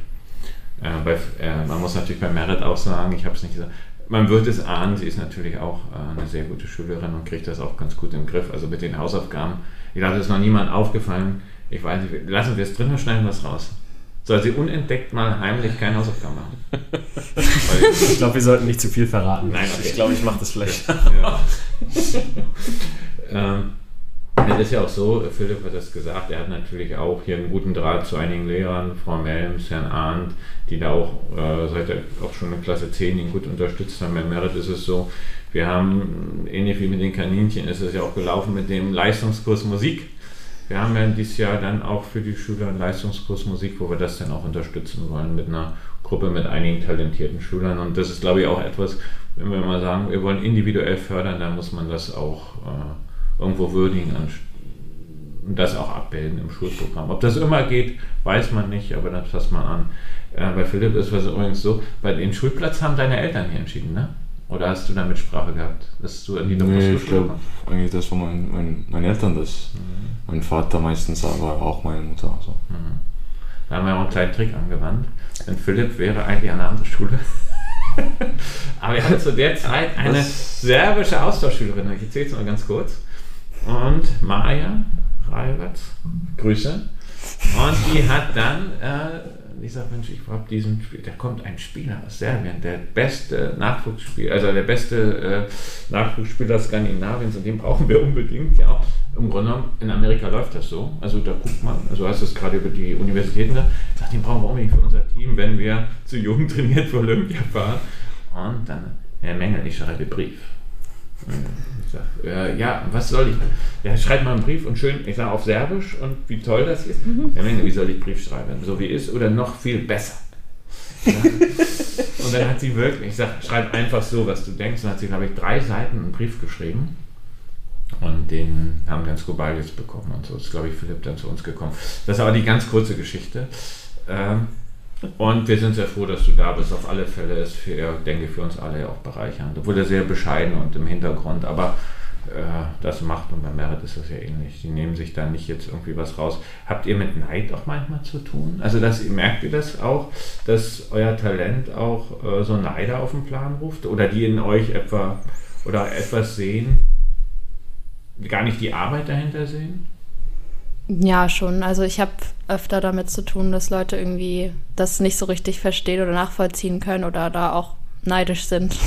Äh, bei, äh, man muss natürlich bei Merit auch sagen, ich habe es nicht gesagt, man wird es ahnen, sie ist natürlich auch äh, eine sehr gute Schülerin und kriegt das auch ganz gut im Griff. Also mit den Hausaufgaben. Ich glaube, es ist noch niemand aufgefallen. Ich weiß nicht, lassen wir es drin und schneiden was raus soll sie unentdeckt mal heimlich keine Hausaufgaben machen. [laughs] ich glaube, wir sollten nicht zu viel verraten. Nein, okay. ich glaube, ich mache das vielleicht. Ja. [laughs] ähm, es ist ja auch so, Philipp hat das gesagt, er hat natürlich auch hier einen guten Draht zu einigen Lehrern, Frau Melms, Herrn Arndt, die da auch äh, seit auch schon in Klasse 10 ihn gut unterstützt haben. Bei Merit ist es so, wir haben, ähnlich wie mit den Kaninchen, ist es ja auch gelaufen mit dem Leistungskurs Musik wir haben ja dieses Jahr dann auch für die Schüler einen Leistungskurs Musik, wo wir das dann auch unterstützen wollen mit einer Gruppe mit einigen talentierten Schülern. Und das ist, glaube ich, auch etwas, wenn wir mal sagen, wir wollen individuell fördern, dann muss man das auch äh, irgendwo würdigen. das auch abbilden im Schulprogramm. Ob das immer geht, weiß man nicht, aber das passt man an. Äh, bei Philipp ist es übrigens so, bei den Schulplatz haben deine Eltern hier entschieden, ne? Oder hast du da Mitsprache gehabt, dass du in die Nee, ich glaube eigentlich, das war mein, mein, meine Eltern das. Mhm. Mein Vater meistens, aber auch meine Mutter. Also. Mhm. Da haben wir auch einen kleinen Trick angewandt. Denn Philipp wäre eigentlich an einer anderen Schule. [laughs] aber er hatte zu der Zeit eine Was? serbische Austauschschülerin. Ich erzähle es mal ganz kurz. Und Maja Reiwatz, Grüße. Und die hat dann, äh, ich sag, Mensch, ich habe diesen Spiel, da kommt ein Spieler aus Serbien, der beste Nachwuchsspieler, also der beste äh, Nachwuchsspieler Skandinaviens und den brauchen wir unbedingt. Ja, im Grunde genommen, in Amerika läuft das so. Also da guckt man, also hast du es gerade über die Universitäten gesagt, ich sag, den brauchen wir unbedingt für unser Team, wenn wir zu Jugend trainiert für Olympia fahren. Und dann, Herr Mengel, ich schreibe Brief. Sag, ja, was soll ich? Ja, schreib mal einen Brief und schön, ich sage auf Serbisch und wie toll das ist. Ja, Menge, wie soll ich Brief schreiben? So wie ist oder noch viel besser? Ja. Und dann hat sie wirklich, ich sage, schreib einfach so, was du denkst. Und hat sie, glaube ich, drei Seiten einen Brief geschrieben. Und den haben dann Skobaljes bekommen. Und so ist, glaube ich, Philipp dann zu uns gekommen. Das ist aber die ganz kurze Geschichte. Ähm, und wir sind sehr froh, dass du da bist. Auf alle Fälle ist für, ich denke für uns alle auch bereichernd. Obwohl er sehr bescheiden und im Hintergrund, aber äh, das macht und bei Merit ist das ja ähnlich. Die nehmen sich da nicht jetzt irgendwie was raus. Habt ihr mit Neid auch manchmal zu tun? Also dass, merkt ihr das auch, dass euer Talent auch äh, so Neider auf den Plan ruft? Oder die in euch etwa oder etwas sehen, gar nicht die Arbeit dahinter sehen? Ja, schon. Also ich habe öfter damit zu tun, dass Leute irgendwie das nicht so richtig verstehen oder nachvollziehen können oder da auch neidisch sind. [laughs]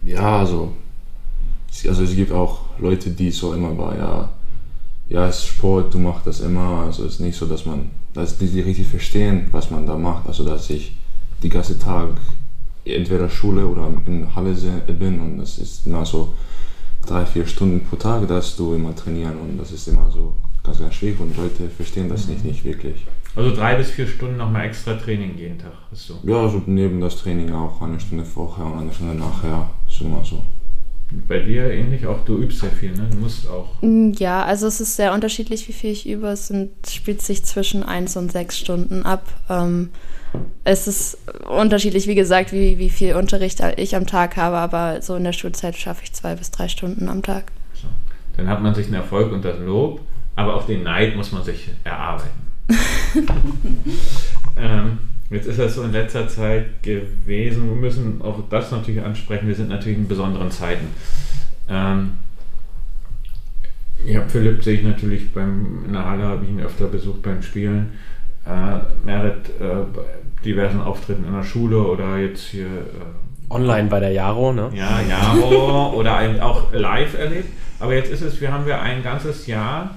Ja, also, also es gibt auch Leute, die so immer war, ja, ja, es ist Sport, du machst das immer. Also es ist nicht so, dass man, dass die, die richtig verstehen, was man da macht. Also dass ich die ganze Tag entweder Schule oder in Halle bin und das ist immer so drei, vier Stunden pro Tag, dass du immer trainieren und das ist immer so ganz, ganz schwierig und Leute verstehen das nicht, nicht wirklich. Also drei bis vier Stunden nochmal extra Training jeden Tag. Ist so. Ja, also neben das Training auch eine Stunde vorher und eine Stunde nachher, ist immer so. Bei dir ähnlich auch, du übst sehr viel, ne? Du musst auch. Mm, Ja, also es ist sehr unterschiedlich, wie viel ich übe. Es sind, spielt sich zwischen 1 und 6 Stunden ab. Ähm, es ist unterschiedlich, wie gesagt, wie, wie viel Unterricht ich am Tag habe, aber so in der Schulzeit schaffe ich zwei bis drei Stunden am Tag. Dann hat man sich einen Erfolg und das Lob, aber auch den Neid muss man sich erarbeiten. [laughs] ähm, jetzt ist das so in letzter Zeit gewesen. Wir müssen auch das natürlich ansprechen. Wir sind natürlich in besonderen Zeiten. Ähm, ja, Philipp sehe ich natürlich beim, in der Halle, habe ich ihn öfter besucht beim Spielen. Äh, Merit äh, bei diversen Auftritten in der Schule oder jetzt hier äh, Online bei der Jaro, ne? ja, Jaro [laughs] oder eben auch live erlebt. Aber jetzt ist es, wir haben wir ein ganzes Jahr,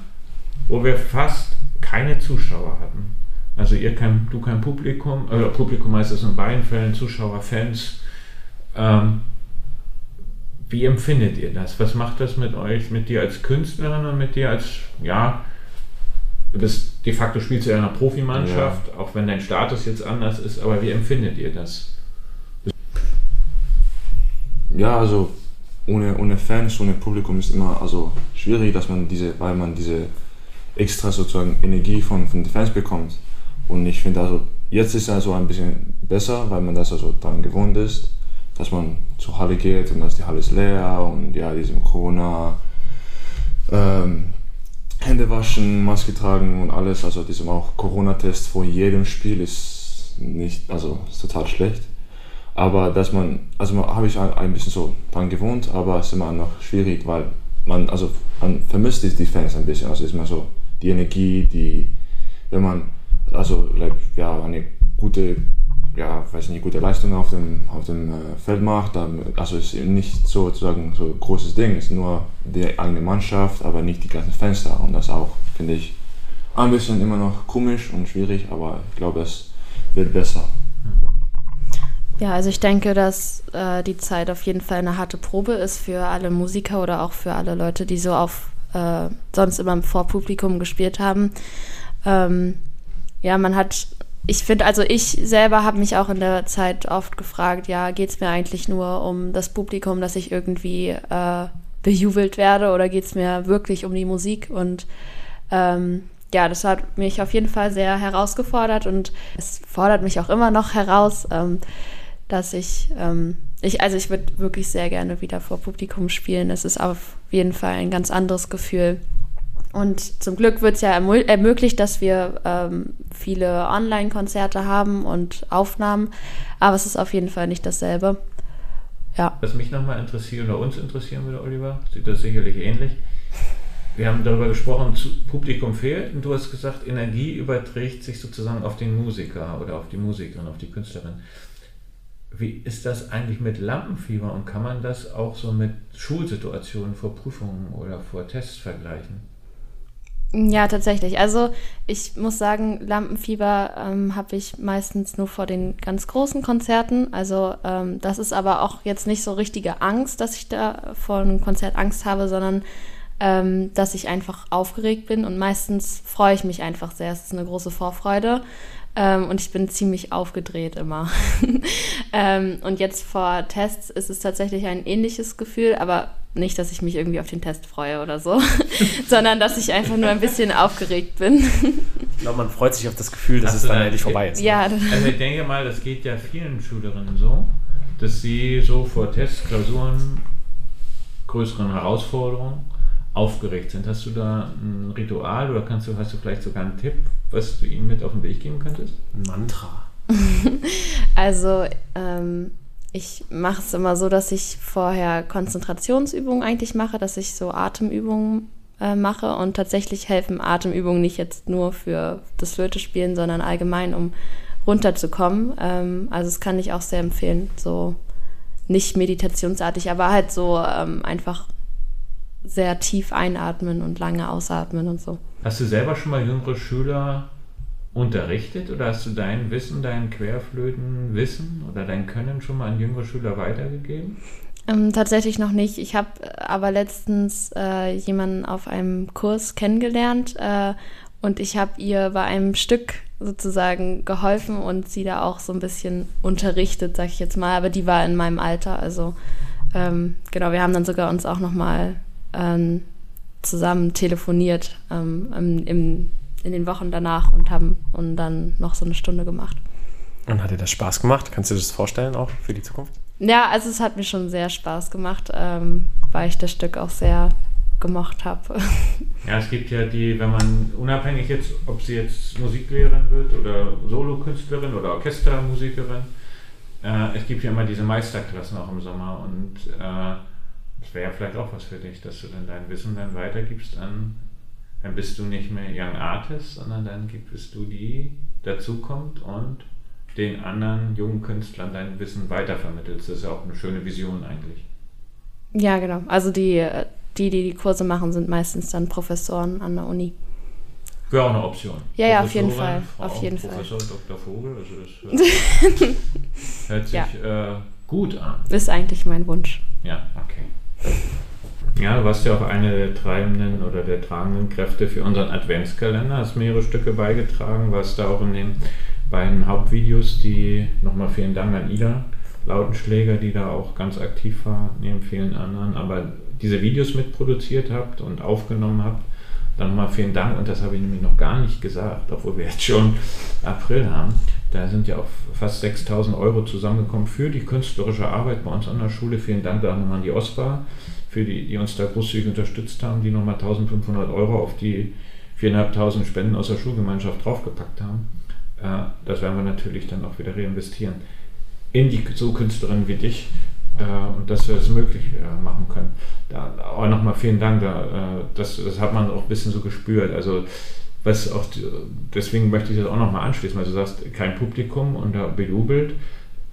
wo wir fast keine Zuschauer hatten. Also ihr kein, du kein Publikum, oder Publikum heißt es in beiden Fällen, Zuschauer, Fans. Ähm, wie empfindet ihr das? Was macht das mit euch, mit dir als Künstlerin und mit dir als, ja, du bist de facto spielst du ja in einer Profimannschaft, auch wenn dein Status jetzt anders ist, aber wie empfindet ihr das? Ja, also ohne, ohne Fans, ohne Publikum ist immer also schwierig, dass man diese, weil man diese extra sozusagen Energie von, von den Fans bekommt. Und ich finde also, jetzt ist es also ein bisschen besser, weil man das also daran gewohnt ist, dass man zur Halle geht und dass die Halle ist leer und ja, diesem Corona, ähm, Hände waschen, Maske tragen und alles, also diesem auch Corona-Test vor jedem Spiel ist nicht, also ist total schlecht. Aber dass man, also man habe ich ein, bisschen so dran gewohnt, aber es ist immer noch schwierig, weil man, also man vermisst die- Fans ein bisschen. Also ist immer so die Energie, die, wenn man, also ja, eine gute, ja, weiß nicht, gute Leistung auf dem, auf dem äh, Feld macht, also ist nicht sozusagen so ein großes Ding, ist nur die eigene Mannschaft, aber nicht die ganzen da. Und das auch, finde ich, ein bisschen immer noch komisch und schwierig, aber ich glaube, es wird besser. Ja, also ich denke, dass äh, die Zeit auf jeden Fall eine harte Probe ist für alle Musiker oder auch für alle Leute, die so auf äh, sonst immer vor Publikum gespielt haben. Ähm, ja, man hat, ich finde, also ich selber habe mich auch in der Zeit oft gefragt, ja, geht es mir eigentlich nur um das Publikum, dass ich irgendwie äh, bejubelt werde oder geht es mir wirklich um die Musik und ähm, ja, das hat mich auf jeden Fall sehr herausgefordert und es fordert mich auch immer noch heraus, ähm, dass ich, ähm, ich, also ich würde wirklich sehr gerne wieder vor Publikum spielen. Es ist auf jeden Fall ein ganz anderes Gefühl. Und zum Glück wird es ja ermöglicht, dass wir ähm, viele Online-Konzerte haben und Aufnahmen, aber es ist auf jeden Fall nicht dasselbe. Ja. Was mich nochmal interessiert oder uns interessieren würde, Oliver, sieht das sicherlich ähnlich wir haben darüber gesprochen, Publikum fehlt und du hast gesagt, Energie überträgt sich sozusagen auf den Musiker oder auf die Musikerin, auf die Künstlerin. Wie ist das eigentlich mit Lampenfieber und kann man das auch so mit Schulsituationen vor Prüfungen oder vor Tests vergleichen? Ja, tatsächlich. Also ich muss sagen, Lampenfieber ähm, habe ich meistens nur vor den ganz großen Konzerten. Also ähm, das ist aber auch jetzt nicht so richtige Angst, dass ich da vor einem Konzert Angst habe, sondern ähm, dass ich einfach aufgeregt bin und meistens freue ich mich einfach sehr. Es ist eine große Vorfreude ähm, und ich bin ziemlich aufgedreht immer. [laughs] ähm, und jetzt vor Tests ist es tatsächlich ein ähnliches Gefühl, aber nicht, dass ich mich irgendwie auf den Test freue oder so, [laughs] sondern dass ich einfach nur ein bisschen aufgeregt bin. ich glaube, man freut sich auf das Gefühl, dass Hast es dann endlich vorbei ist. Ja. Also ich denke mal, das geht ja vielen Schülerinnen so, dass sie so vor Tests, Klausuren, größeren Herausforderungen aufgeregt sind. Hast du da ein Ritual oder kannst du, hast du vielleicht sogar einen Tipp, was du ihnen mit auf den Weg geben könntest? Ein Mantra. [laughs] also ähm, ich mache es immer so, dass ich vorher Konzentrationsübungen eigentlich mache, dass ich so Atemübungen äh, mache und tatsächlich helfen Atemübungen nicht jetzt nur für das Flöte-Spielen, sondern allgemein, um runterzukommen. Ähm, also das kann ich auch sehr empfehlen, so nicht meditationsartig, aber halt so ähm, einfach sehr tief einatmen und lange ausatmen und so. Hast du selber schon mal jüngere Schüler unterrichtet oder hast du dein Wissen, dein Querflötenwissen oder dein Können schon mal an jüngere Schüler weitergegeben? Ähm, tatsächlich noch nicht. Ich habe aber letztens äh, jemanden auf einem Kurs kennengelernt äh, und ich habe ihr bei einem Stück sozusagen geholfen und sie da auch so ein bisschen unterrichtet, sag ich jetzt mal. Aber die war in meinem Alter, also ähm, genau. Wir haben dann sogar uns auch noch mal ähm, zusammen telefoniert ähm, im, im, in den Wochen danach und haben und dann noch so eine Stunde gemacht. Und hat dir das Spaß gemacht? Kannst du dir das vorstellen auch für die Zukunft? Ja, also es hat mir schon sehr Spaß gemacht, ähm, weil ich das Stück auch sehr gemocht habe. [laughs] Ja, es gibt ja die, wenn man unabhängig jetzt, ob sie jetzt Musiklehrerin wird oder Solokünstlerin oder Orchestermusikerin, äh, es gibt ja immer diese Meisterklassen auch im Sommer und äh, das wäre ja vielleicht auch was für dich, dass du dann dein Wissen dann weitergibst an, dann bist du nicht mehr Young Artist, sondern dann bist du die, dazukommt und den anderen jungen Künstlern dein Wissen weitervermittelst. Das ist ja auch eine schöne Vision eigentlich. Ja, genau. Also die, die, die die Kurse machen, sind meistens dann Professoren an der Uni. Wäre auch eine Option. Ja, ja, auf jeden Fall. Frau auf jeden Professor Fall. Dr. Vogel, also das hört, [laughs] hört sich ja. äh, gut an. Ist eigentlich mein Wunsch. Ja, okay. Ja, du warst ja auch eine der treibenden oder der tragenden Kräfte für unseren Adventskalender, hast mehrere Stücke beigetragen, warst da auch in den beiden Hauptvideos, die nochmal vielen Dank an Ida Lautenschläger, die da auch ganz aktiv war, neben vielen anderen, aber diese Videos mitproduziert habt und aufgenommen habt, dann mal vielen Dank und das habe ich nämlich noch gar nicht gesagt, obwohl wir jetzt schon April haben. Da sind ja auch fast 6000 Euro zusammengekommen für die künstlerische Arbeit bei uns an der Schule. Vielen Dank da nochmal an die OSPA, für die, die uns da großzügig unterstützt haben, die nochmal 1500 Euro auf die 4.500 Spenden aus der Schulgemeinschaft draufgepackt haben. Äh, das werden wir natürlich dann auch wieder reinvestieren in die so Künstlerinnen wie dich äh, und dass wir das möglich äh, machen können. Da auch nochmal vielen Dank. Da, das, das hat man auch ein bisschen so gespürt. Also was auch, deswegen möchte ich das auch nochmal anschließen, weil du sagst, kein Publikum und da bejubelt.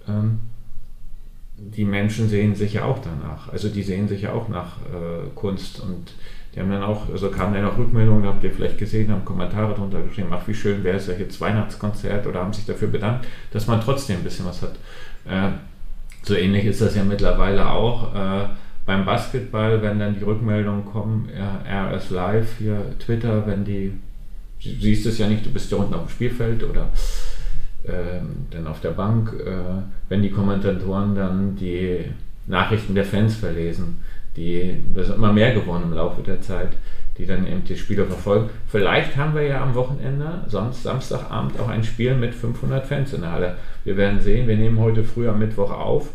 Ähm, die Menschen sehen sich ja auch danach. Also die sehen sich ja auch nach äh, Kunst und die haben dann auch, also kamen dann auch Rückmeldungen, habt ihr vielleicht gesehen, haben Kommentare drunter geschrieben, ach wie schön wäre es ja jetzt Weihnachtskonzert oder haben sich dafür bedankt, dass man trotzdem ein bisschen was hat. Äh, so ähnlich ist das ja mittlerweile auch äh, beim Basketball, wenn dann die Rückmeldungen kommen, ja, RS Live hier, Twitter, wenn die du siehst es ja nicht, du bist ja unten auf dem Spielfeld oder ähm, dann auf der Bank, äh, wenn die Kommentatoren dann die Nachrichten der Fans verlesen, die, das ist immer mehr geworden im Laufe der Zeit, die dann eben die Spiele verfolgen. Vielleicht haben wir ja am Wochenende, sonst Samstagabend, auch ein Spiel mit 500 Fans in der Halle. Wir werden sehen, wir nehmen heute früh am Mittwoch auf,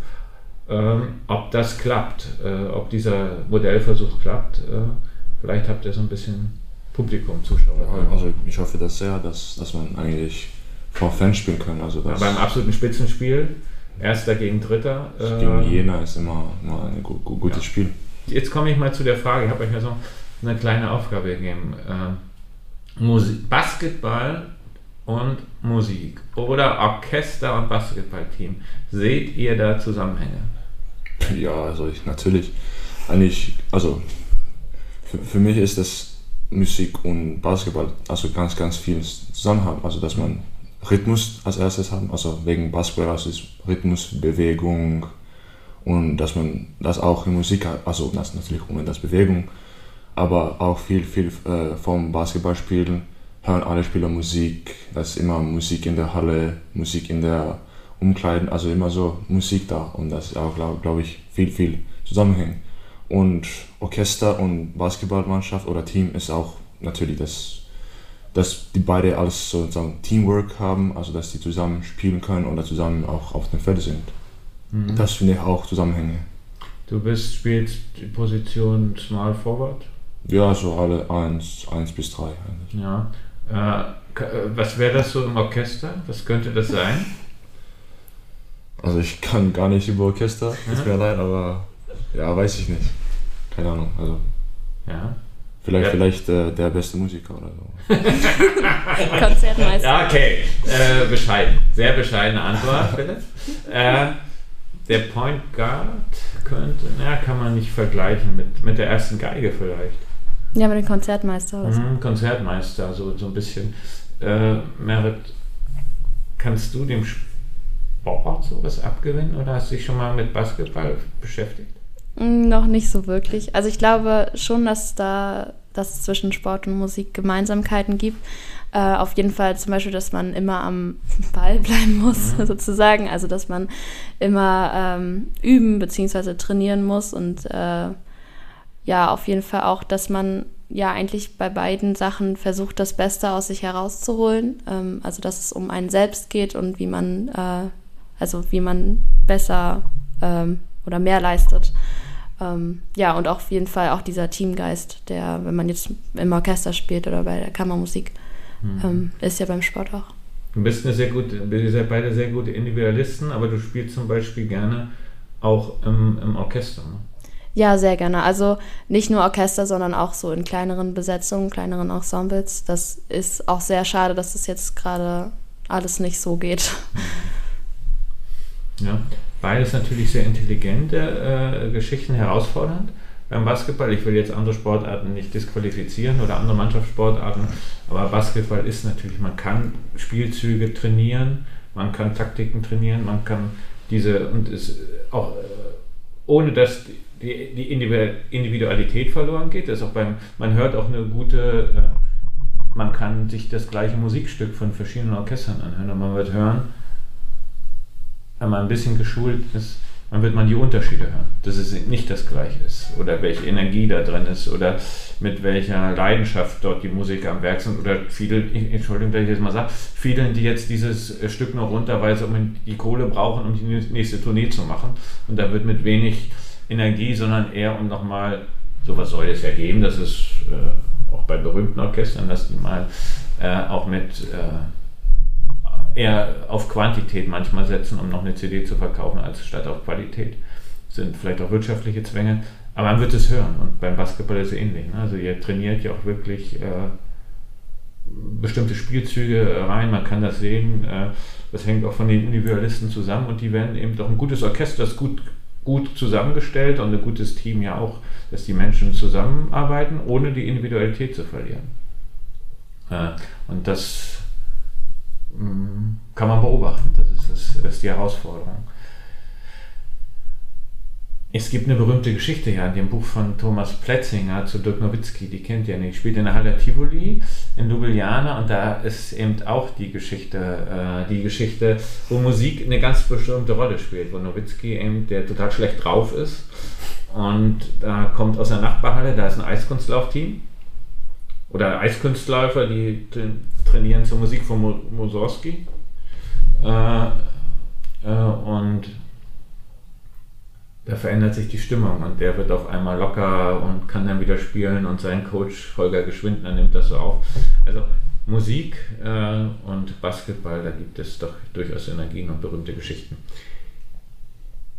ähm, ob das klappt, äh, ob dieser Modellversuch klappt. Äh, vielleicht habt ihr so ein bisschen Publikum, Zuschauer. Ja, also ich hoffe das sehr, dass, dass man eigentlich vor Fans spielen kann. Also das ja, beim absoluten Spitzenspiel, Erster gegen Dritter. Äh, gegen Jena ist immer, immer ein gu gu gutes ja. Spiel. Jetzt komme ich mal zu der Frage, ich habe euch ja so eine kleine Aufgabe gegeben. Äh, Musik, Basketball und Musik oder Orchester und Basketballteam. Seht ihr da Zusammenhänge? Ja, also ich natürlich eigentlich, also für, für mich ist das Musik und Basketball also ganz, ganz viel zusammen haben. Also dass man Rhythmus als erstes haben, also wegen Basketball, also ist Rhythmus, Bewegung und dass man das auch in Musik hat, also das natürlich um das Bewegung, aber auch viel, viel äh, vom Basketballspielen hören alle Spieler Musik, da ist immer Musik in der Halle, Musik in der Umkleiden, also immer so Musik da und das ist auch, glaube glaub ich, viel, viel zusammenhängt. Und Orchester und Basketballmannschaft oder Team ist auch natürlich das, dass die beide alles sozusagen Teamwork haben, also dass die zusammen spielen können oder zusammen auch auf dem Feld sind. Mhm. Das finde ich auch Zusammenhänge. Du bist, spielst die Position Small Forward? Ja, so alle 1, 1 bis 3. Ja. Äh, was wäre das so im Orchester? Was könnte das sein? Also ich kann gar nicht über Orchester, tut mir leid, aber ja, weiß ich nicht. Keine Ahnung. Also. Ja. Vielleicht, ja. vielleicht äh, der beste Musiker oder so. [laughs] Konzertmeister. Ja, okay. Äh, bescheiden. Sehr bescheidene Antwort, [laughs] Philipp. äh, der Point Guard könnte, na, kann man nicht vergleichen mit, mit der ersten Geige vielleicht. Ja, mit dem Konzertmeister. Also. Mhm, Konzertmeister, so, so ein bisschen. Äh, Merit, kannst du dem Sport sowas abgewinnen oder hast du dich schon mal mit Basketball beschäftigt? Mm, noch nicht so wirklich. Also ich glaube schon, dass da dass es zwischen Sport und Musik Gemeinsamkeiten gibt. Äh, auf jeden Fall zum Beispiel, dass man immer am [laughs] Ball bleiben muss, mhm. [laughs] sozusagen. Also dass man immer ähm, üben bzw. trainieren muss und äh, ja, auf jeden Fall auch, dass man ja eigentlich bei beiden Sachen versucht, das Beste aus sich herauszuholen. Ähm, also dass es um einen selbst geht und wie man, äh, also wie man besser ähm, oder mehr leistet. Ähm, ja, und auch auf jeden Fall auch dieser Teamgeist, der, wenn man jetzt im Orchester spielt oder bei der Kammermusik, mhm. ähm, ist ja beim Sport auch. Du bist eine sehr gute, ihr seid beide sehr gute Individualisten, aber du spielst zum Beispiel gerne auch im, im Orchester. Ne? Ja, sehr gerne. Also nicht nur Orchester, sondern auch so in kleineren Besetzungen, kleineren Ensembles. Das ist auch sehr schade, dass das jetzt gerade alles nicht so geht. Ja, beides natürlich sehr intelligente äh, Geschichten, herausfordernd beim Basketball. Ich will jetzt andere Sportarten nicht disqualifizieren oder andere Mannschaftssportarten, aber Basketball ist natürlich, man kann Spielzüge trainieren, man kann Taktiken trainieren, man kann diese und ist auch äh, ohne dass die, die Individualität verloren geht. Das auch beim, man hört auch eine gute, äh, man kann sich das gleiche Musikstück von verschiedenen Orchestern anhören und man wird hören, wenn man ein bisschen geschult ist, dann wird man die Unterschiede hören, dass es nicht das Gleiche ist oder welche Energie da drin ist oder mit welcher Leidenschaft dort die Musiker am Werk sind oder viele, Entschuldigung, dass ich jetzt mal sage, vielen, die jetzt dieses Stück noch runter, weil sie die Kohle brauchen, um die nächste Tournee zu machen. Und da wird mit wenig Energie, sondern eher um nochmal, sowas soll es ja geben, das ist äh, auch bei berühmten Orchestern, dass die mal äh, auch mit äh, eher auf Quantität manchmal setzen, um noch eine CD zu verkaufen, als statt auf Qualität. Sind vielleicht auch wirtschaftliche Zwänge, aber man wird es hören. Und beim Basketball ist es ähnlich. Ne? Also ihr trainiert ja auch wirklich äh, bestimmte Spielzüge rein, man kann das sehen. Äh, das hängt auch von den Individualisten zusammen und die werden eben doch ein gutes Orchester, das gut, gut zusammengestellt und ein gutes Team ja auch, dass die Menschen zusammenarbeiten, ohne die Individualität zu verlieren. Äh, und das kann man beobachten. Das ist, das, ist die Herausforderung. Es gibt eine berühmte Geschichte ja in dem Buch von Thomas Pletzinger zu Dirk Nowitzki, die kennt ihr nicht. Spielt in der Halle Tivoli in Ljubljana und da ist eben auch die Geschichte, äh, die Geschichte, wo Musik eine ganz bestimmte Rolle spielt, wo Nowitzki eben, der total schlecht drauf ist und da kommt aus der Nachbarhalle, da ist ein Eiskunstlaufteam oder Eiskunstläufer, die trainieren zur Musik von Mussorgsky. Äh, äh, und da verändert sich die Stimmung und der wird auf einmal locker und kann dann wieder spielen und sein Coach Holger Geschwindner nimmt das so auf. Also Musik äh, und Basketball, da gibt es doch durchaus Energien und berühmte Geschichten.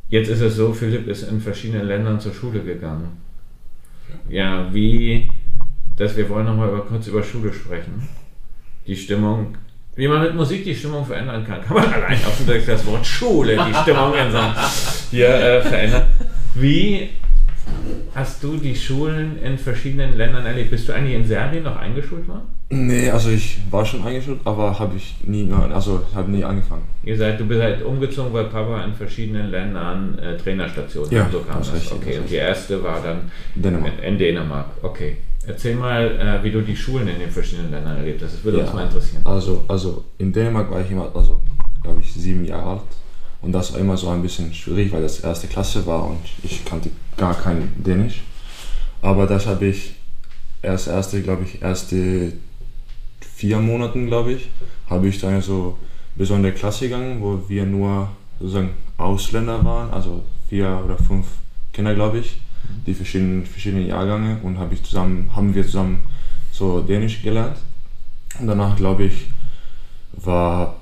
Jetzt ist es so, Philipp ist in verschiedenen Ländern zur Schule gegangen. Ja, wie, dass wir wollen nochmal über, kurz über Schule sprechen. Die Stimmung wie man mit Musik die Stimmung verändern kann. Kann man allein auf dem das Wort Schule die Stimmung hier äh, verändern. Wie hast du die Schulen in verschiedenen Ländern erlebt? Bist du eigentlich in Serbien noch eingeschult worden? Nee, also ich war schon eingeschult, aber habe ich nie, also habe nie angefangen. Ihr seid, du bist halt umgezogen, weil Papa in verschiedenen Ländern äh, Trainerstationen ja, so kam das. das. Richtig, okay, das und die erste war dann Dänemark. In, in Dänemark. Okay. Erzähl mal, äh, wie du die Schulen in den verschiedenen Ländern erlebt hast. Das würde ja, uns mal interessieren. Also, also in Dänemark war ich immer, also glaube ich, sieben Jahre alt. Und das war immer so ein bisschen schwierig, weil das erste Klasse war und ich kannte gar kein Dänisch. Aber das habe ich erst erste, glaube ich, erste vier Monaten, glaube ich, habe ich dann so besondere Klasse gegangen, wo wir nur sozusagen Ausländer waren, also vier oder fünf Kinder, glaube ich die verschiedenen, verschiedenen Jahrgänge und habe ich zusammen, haben wir zusammen so Dänisch gelernt. Und danach, glaube ich, war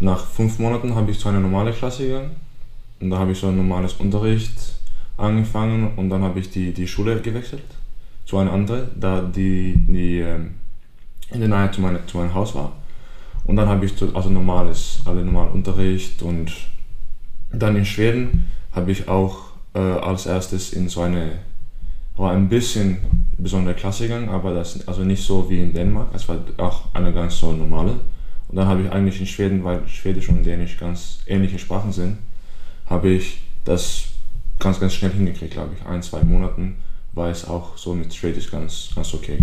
nach fünf Monaten habe ich zu einer normalen Klasse gegangen. Und da habe ich so ein normales Unterricht angefangen und dann habe ich die, die Schule gewechselt zu einer anderen, da die, die ähm, in der Nähe zu, meine, zu meinem Haus war. Und dann habe ich also normales, alle normalen Unterricht und dann in Schweden habe ich auch äh, als erstes in so eine, war ein bisschen besondere Klasse gegangen, aber das also nicht so wie in Dänemark, es war auch eine ganz so normale. Und dann habe ich eigentlich in Schweden, weil Schwedisch und Dänisch ganz ähnliche Sprachen sind, habe ich das ganz, ganz schnell hingekriegt, glaube ich. Ein, zwei Monaten war es auch so mit Schwedisch ganz, ganz okay.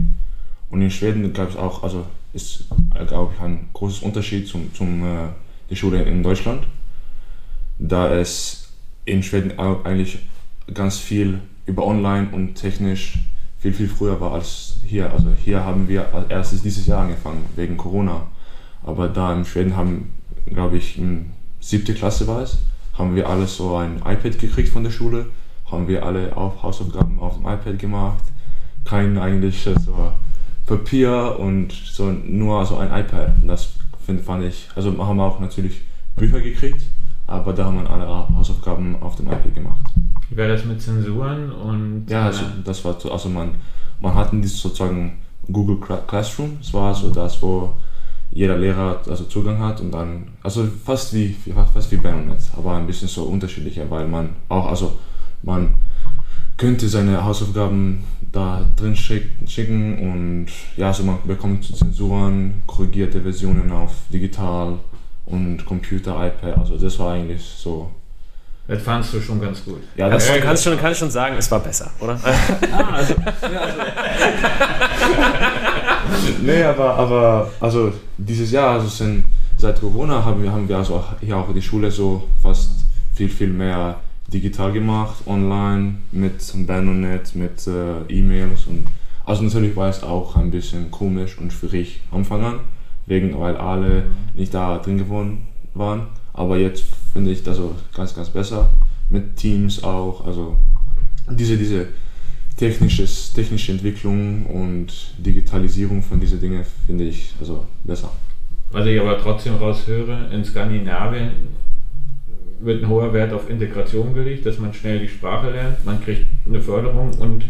Und in Schweden gab es auch, also ist, glaube ich, ein großes Unterschied zum, zum äh, die Schule in Deutschland, da es in Schweden eigentlich ganz viel über online und technisch viel, viel früher war als hier. Also hier haben wir als erstes dieses Jahr angefangen, wegen Corona. Aber da in Schweden haben, glaube ich, in siebte Klasse war es, haben wir alle so ein iPad gekriegt von der Schule, haben wir alle auch Hausaufgaben auf dem iPad gemacht, kein eigentlich so Papier und so nur so ein iPad. Und das fand ich, also haben wir auch natürlich Bücher gekriegt, aber da haben wir alle Hausaufgaben auf dem iPad gemacht. Wie war das mit Zensuren und. Ja, also das war so, also man, man hatte dieses sozusagen Google Classroom, das war so das, wo jeder Lehrer also Zugang hat und dann, also fast wie, fast wie Baronet, aber ein bisschen so unterschiedlicher, weil man auch, also man könnte seine Hausaufgaben da drin schicken und ja, also man bekommt Zensuren, korrigierte Versionen auf digital und Computer, iPad. Also das war eigentlich so. Das fandst du schon ganz gut. Ja, das ja, kannst schon, kann ich schon sagen, es war besser, oder? ah, also, ja, also. [laughs] nee, aber, aber also dieses Jahr, also sind, seit Corona haben wir, haben wir also hier auch die Schule so fast viel, viel mehr digital gemacht, online, mit Bandonet, mit äh, E-Mails und also natürlich war es auch ein bisschen komisch und schwierig am Anfang an wegen, weil alle nicht da drin gewohnt waren. Aber jetzt finde ich das so ganz, ganz besser. Mit Teams auch. Also diese, diese technisches, technische Entwicklung und Digitalisierung von diesen Dingen finde ich also besser. Was ich aber trotzdem raushöre, in Skandinavien wird ein hoher Wert auf Integration gelegt, dass man schnell die Sprache lernt, man kriegt eine Förderung und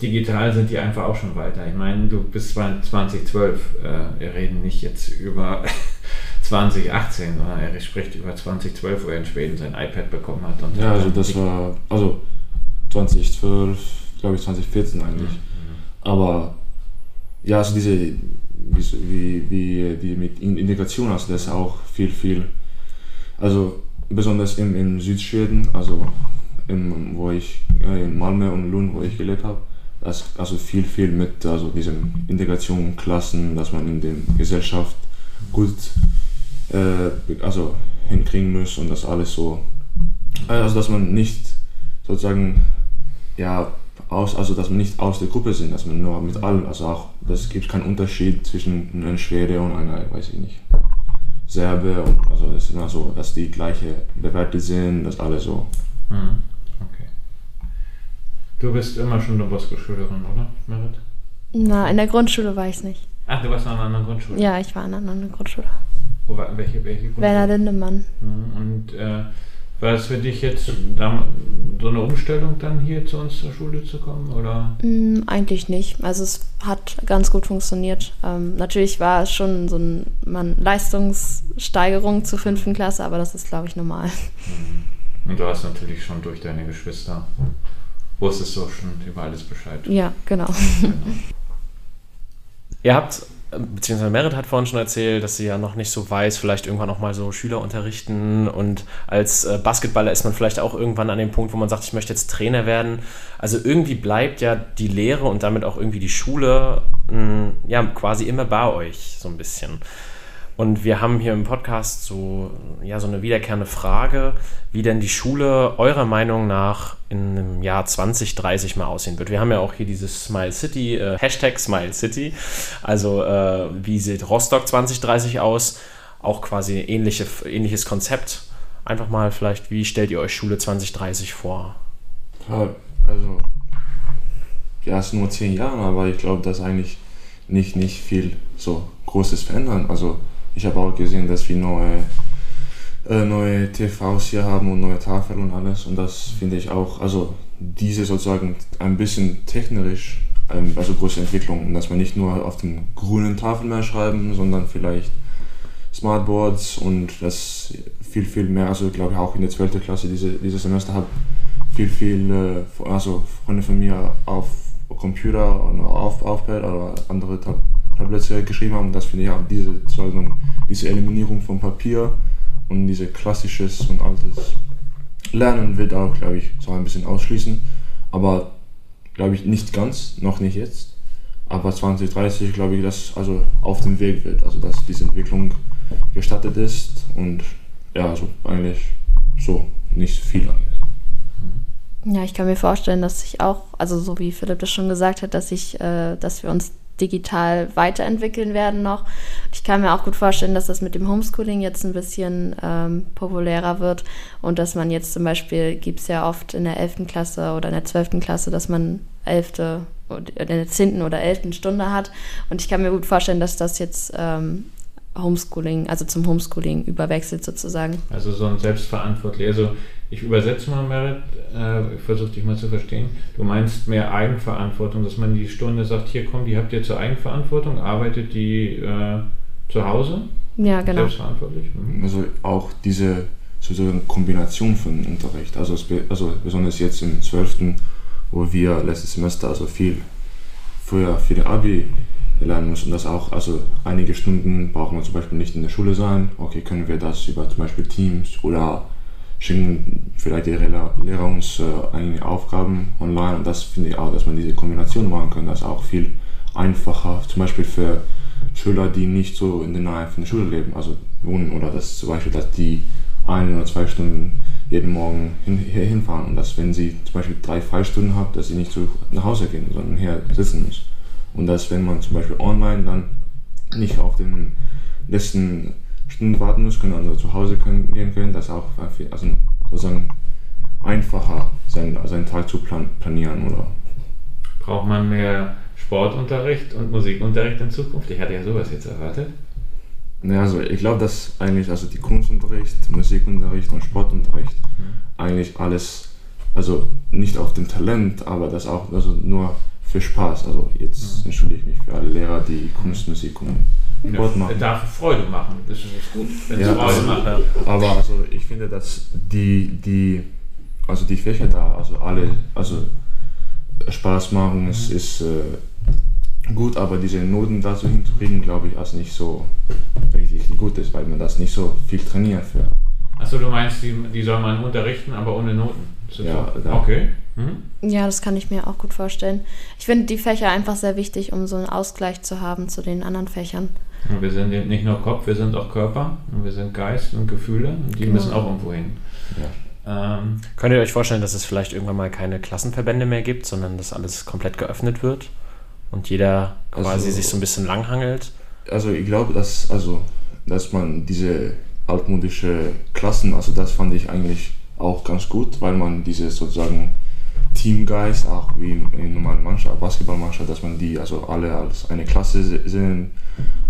digital sind die einfach auch schon weiter. Ich meine, du bist 2012, äh, wir reden nicht jetzt über [laughs] 2018, sondern er spricht über 2012, wo er in Schweden sein iPad bekommen hat. ja, also das war, also 2012, glaube ich 2014 eigentlich. Mhm. Aber ja, also diese, wie, wie die mit Integration, also das ist auch viel, viel, also besonders im, in Südschweden, also im, wo ich, äh, in Malmö und Lund, wo ich gelebt habe, also viel, viel mit also diesem Integration, Klassen, dass man in der Gesellschaft gut äh, also hinkriegen muss und das alles so, also dass man nicht sozusagen, ja, aus, also dass wir nicht aus der Gruppe sind, dass man nur mit allen, also auch, das gibt keinen Unterschied zwischen einem Schwede und einer, weiß ich nicht, Serbe, und, also es ist immer so, dass die gleiche bewertet sind, dass alle so. Mhm. Du bist immer schon eine Bosco-Schülerin, oder, Merit? Na, in der Grundschule war ich es nicht. Ach, du warst in einer anderen Grundschule? Ja, ich war in einer anderen Grundschule. Wo war, welche, welche Grundschule? Werner Lindemann. Mhm. Und äh, war es für dich jetzt so eine Umstellung dann hier zu uns zur Schule zu kommen? Oder? Mm, eigentlich nicht. Also es hat ganz gut funktioniert. Ähm, natürlich war es schon so eine man, Leistungssteigerung zur fünften Klasse, aber das ist, glaube ich, normal. Mhm. Und du hast natürlich schon durch deine Geschwister, wusstest du auch schon über alles Bescheid. Ja, genau. Genau. [laughs] Ihr habt, beziehungsweise Merit hat vorhin schon erzählt, dass sie ja noch nicht so weiß, vielleicht irgendwann noch mal so Schüler unterrichten und als äh, Basketballer ist man vielleicht auch irgendwann an dem Punkt, wo man sagt, ich möchte jetzt Trainer werden. Also irgendwie bleibt ja die Lehre und damit auch irgendwie die Schule mh, ja quasi immer bei euch so ein bisschen. Und wir haben hier im Podcast so, ja, so eine wiederkehrende Frage, wie denn die Schule eurer Meinung nach in einem Jahr 2030 mal aussehen wird. Wir haben ja auch hier dieses Smile City, äh, Hashtag Smile City. Also äh, wie sieht Rostock 2030 aus? Auch quasi ähnliche, ähnliches Konzept. Einfach mal vielleicht, wie stellt ihr euch Schule 2030 vor? Ja, also, ja, es nur zehn Jahre, aber ich glaube, dass eigentlich nicht, nicht viel so Großes verändern. Also, ich habe auch gesehen, dass wir neue, äh, neue TVs hier haben und neue Tafeln und alles. Und das finde ich auch, also diese sozusagen ein bisschen technisch, ähm, also große Entwicklung. Und dass wir nicht nur auf den grünen Tafeln mehr schreiben, sondern vielleicht Smartboards und das viel, viel mehr, also ich glaube auch in der 12. Klasse diese, dieses Semester habe viel, viel, äh, also Freunde von mir auf Computer und auf, auf Pad oder andere Tab Tablets geschrieben haben. Und das finde ich auch diese, sozusagen, diese Eliminierung von Papier und diese klassisches und altes Lernen wird auch, glaube ich, so ein bisschen ausschließen. Aber glaube ich nicht ganz, noch nicht jetzt. Aber 2030 glaube ich, dass also auf dem Weg wird, also dass diese Entwicklung gestattet ist und ja, also eigentlich so nicht viel eigentlich. Ja, ich kann mir vorstellen, dass ich auch, also so wie Philipp das schon gesagt hat, dass ich, äh, dass wir uns digital weiterentwickeln werden noch. Ich kann mir auch gut vorstellen, dass das mit dem Homeschooling jetzt ein bisschen ähm, populärer wird und dass man jetzt zum Beispiel, gibt es ja oft in der 11. Klasse oder in der 12. Klasse, dass man 11. oder in der 10. oder 11. Stunde hat. Und ich kann mir gut vorstellen, dass das jetzt ähm, Homeschooling, also zum Homeschooling überwechselt sozusagen. Also so ein selbstverantwortlich. Also ich übersetze mal, Merit, äh, ich versuche dich mal zu verstehen. Du meinst mehr Eigenverantwortung, dass man die Stunde sagt, hier komm, die habt ihr zur Eigenverantwortung, arbeitet die äh, zu Hause? Ja, genau. Selbstverantwortlich? Mhm. Also auch diese sozusagen Kombination von Unterricht, also, also besonders jetzt im 12., wo wir letztes Semester also viel früher für den Abi lernen müssen, dass auch, also einige Stunden brauchen wir zum Beispiel nicht in der Schule sein, okay, können wir das über zum Beispiel Teams oder schicken vielleicht die Lehrer uns äh, einige Aufgaben online und das finde ich auch, dass man diese Kombination machen kann, das ist auch viel einfacher, zum Beispiel für Schüler, die nicht so in der Nähe von der Schule leben, also wohnen oder dass zum Beispiel, dass die ein oder zwei Stunden jeden Morgen hin, hier hinfahren und dass wenn sie zum Beispiel drei Freistunden haben, dass sie nicht so nach Hause gehen, sondern hier sitzen muss. Und dass wenn man zum Beispiel online dann nicht auf den letzten Stunden warten muss, können also zu Hause können, gehen können, das auch also sozusagen einfacher seinen, seinen Tag zu plan, planieren oder Braucht man mehr Sportunterricht und Musikunterricht in Zukunft? Ich hatte ja sowas jetzt erwartet. Ja, also ich glaube, dass eigentlich also die Kunstunterricht, Musikunterricht und Sportunterricht Mhm. eigentlich alles, also nicht auf dem Talent, aber das auch also nur für Spaß. Also jetzt Mhm. entschuldige ich mich für alle Lehrer, die Kunst, Musik und Sport machen. darf Freude machen. Das ist nicht gut, wenn es Ja, Freude also- macht. Aber also ich finde, dass die, die, also die Fächer da, also alle, also Spaß machen, es ist äh, gut, aber diese Noten dazu hinzukriegen, glaube ich, also nicht so richtig gut ist, weil man das nicht so viel trainiert für. Achso, du meinst, die, die soll man unterrichten, aber ohne Noten. Ist Ja, so? da- Okay. Mhm. Ja, das kann ich mir auch gut vorstellen. Ich finde die Fächer einfach sehr wichtig, um so einen Ausgleich zu haben zu den anderen Fächern. Und wir sind nicht nur Kopf, wir sind auch Körper und wir sind Geist und Gefühle und die Genau. müssen auch irgendwo hin. Ja. Ähm, Könnt ihr euch vorstellen, dass es vielleicht irgendwann mal keine Klassenverbände mehr gibt, sondern dass alles komplett geöffnet wird und jeder quasi also, sich so ein bisschen langhangelt? Also ich glaube, dass, also, dass man diese altmodische Klassen, also das fand ich eigentlich auch ganz gut, weil man diese sozusagen Teamgeist, auch wie in normalen Mannschaft, Basketballmannschaft, dass man die also alle als eine Klasse sehen.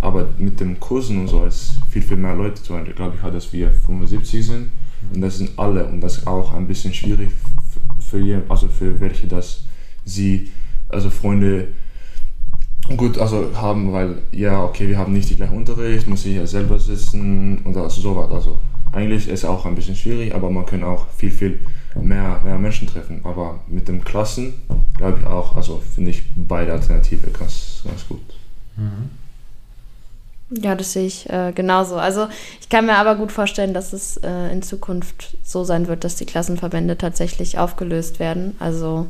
Aber mit den Kursen und so ist viel, viel mehr Leute. Zum Beispiel, glaube ich, hat dass wir 75 sind und das sind alle und das ist auch ein bisschen schwierig für, also für welche, dass sie, also Freunde, gut also haben, weil ja, okay, wir haben nicht die gleichen Unterricht, muss ich ja selber sitzen und also so was. Also eigentlich ist es auch ein bisschen schwierig, aber man kann auch viel, viel mehr, mehr Menschen treffen. Aber mit den Klassen glaube ich auch, also finde ich beide Alternative ganz, ganz gut. Mhm. Ja, das sehe ich äh, genauso. Also ich kann mir aber gut vorstellen, dass es äh, in Zukunft so sein wird, dass die Klassenverbände tatsächlich aufgelöst werden. Also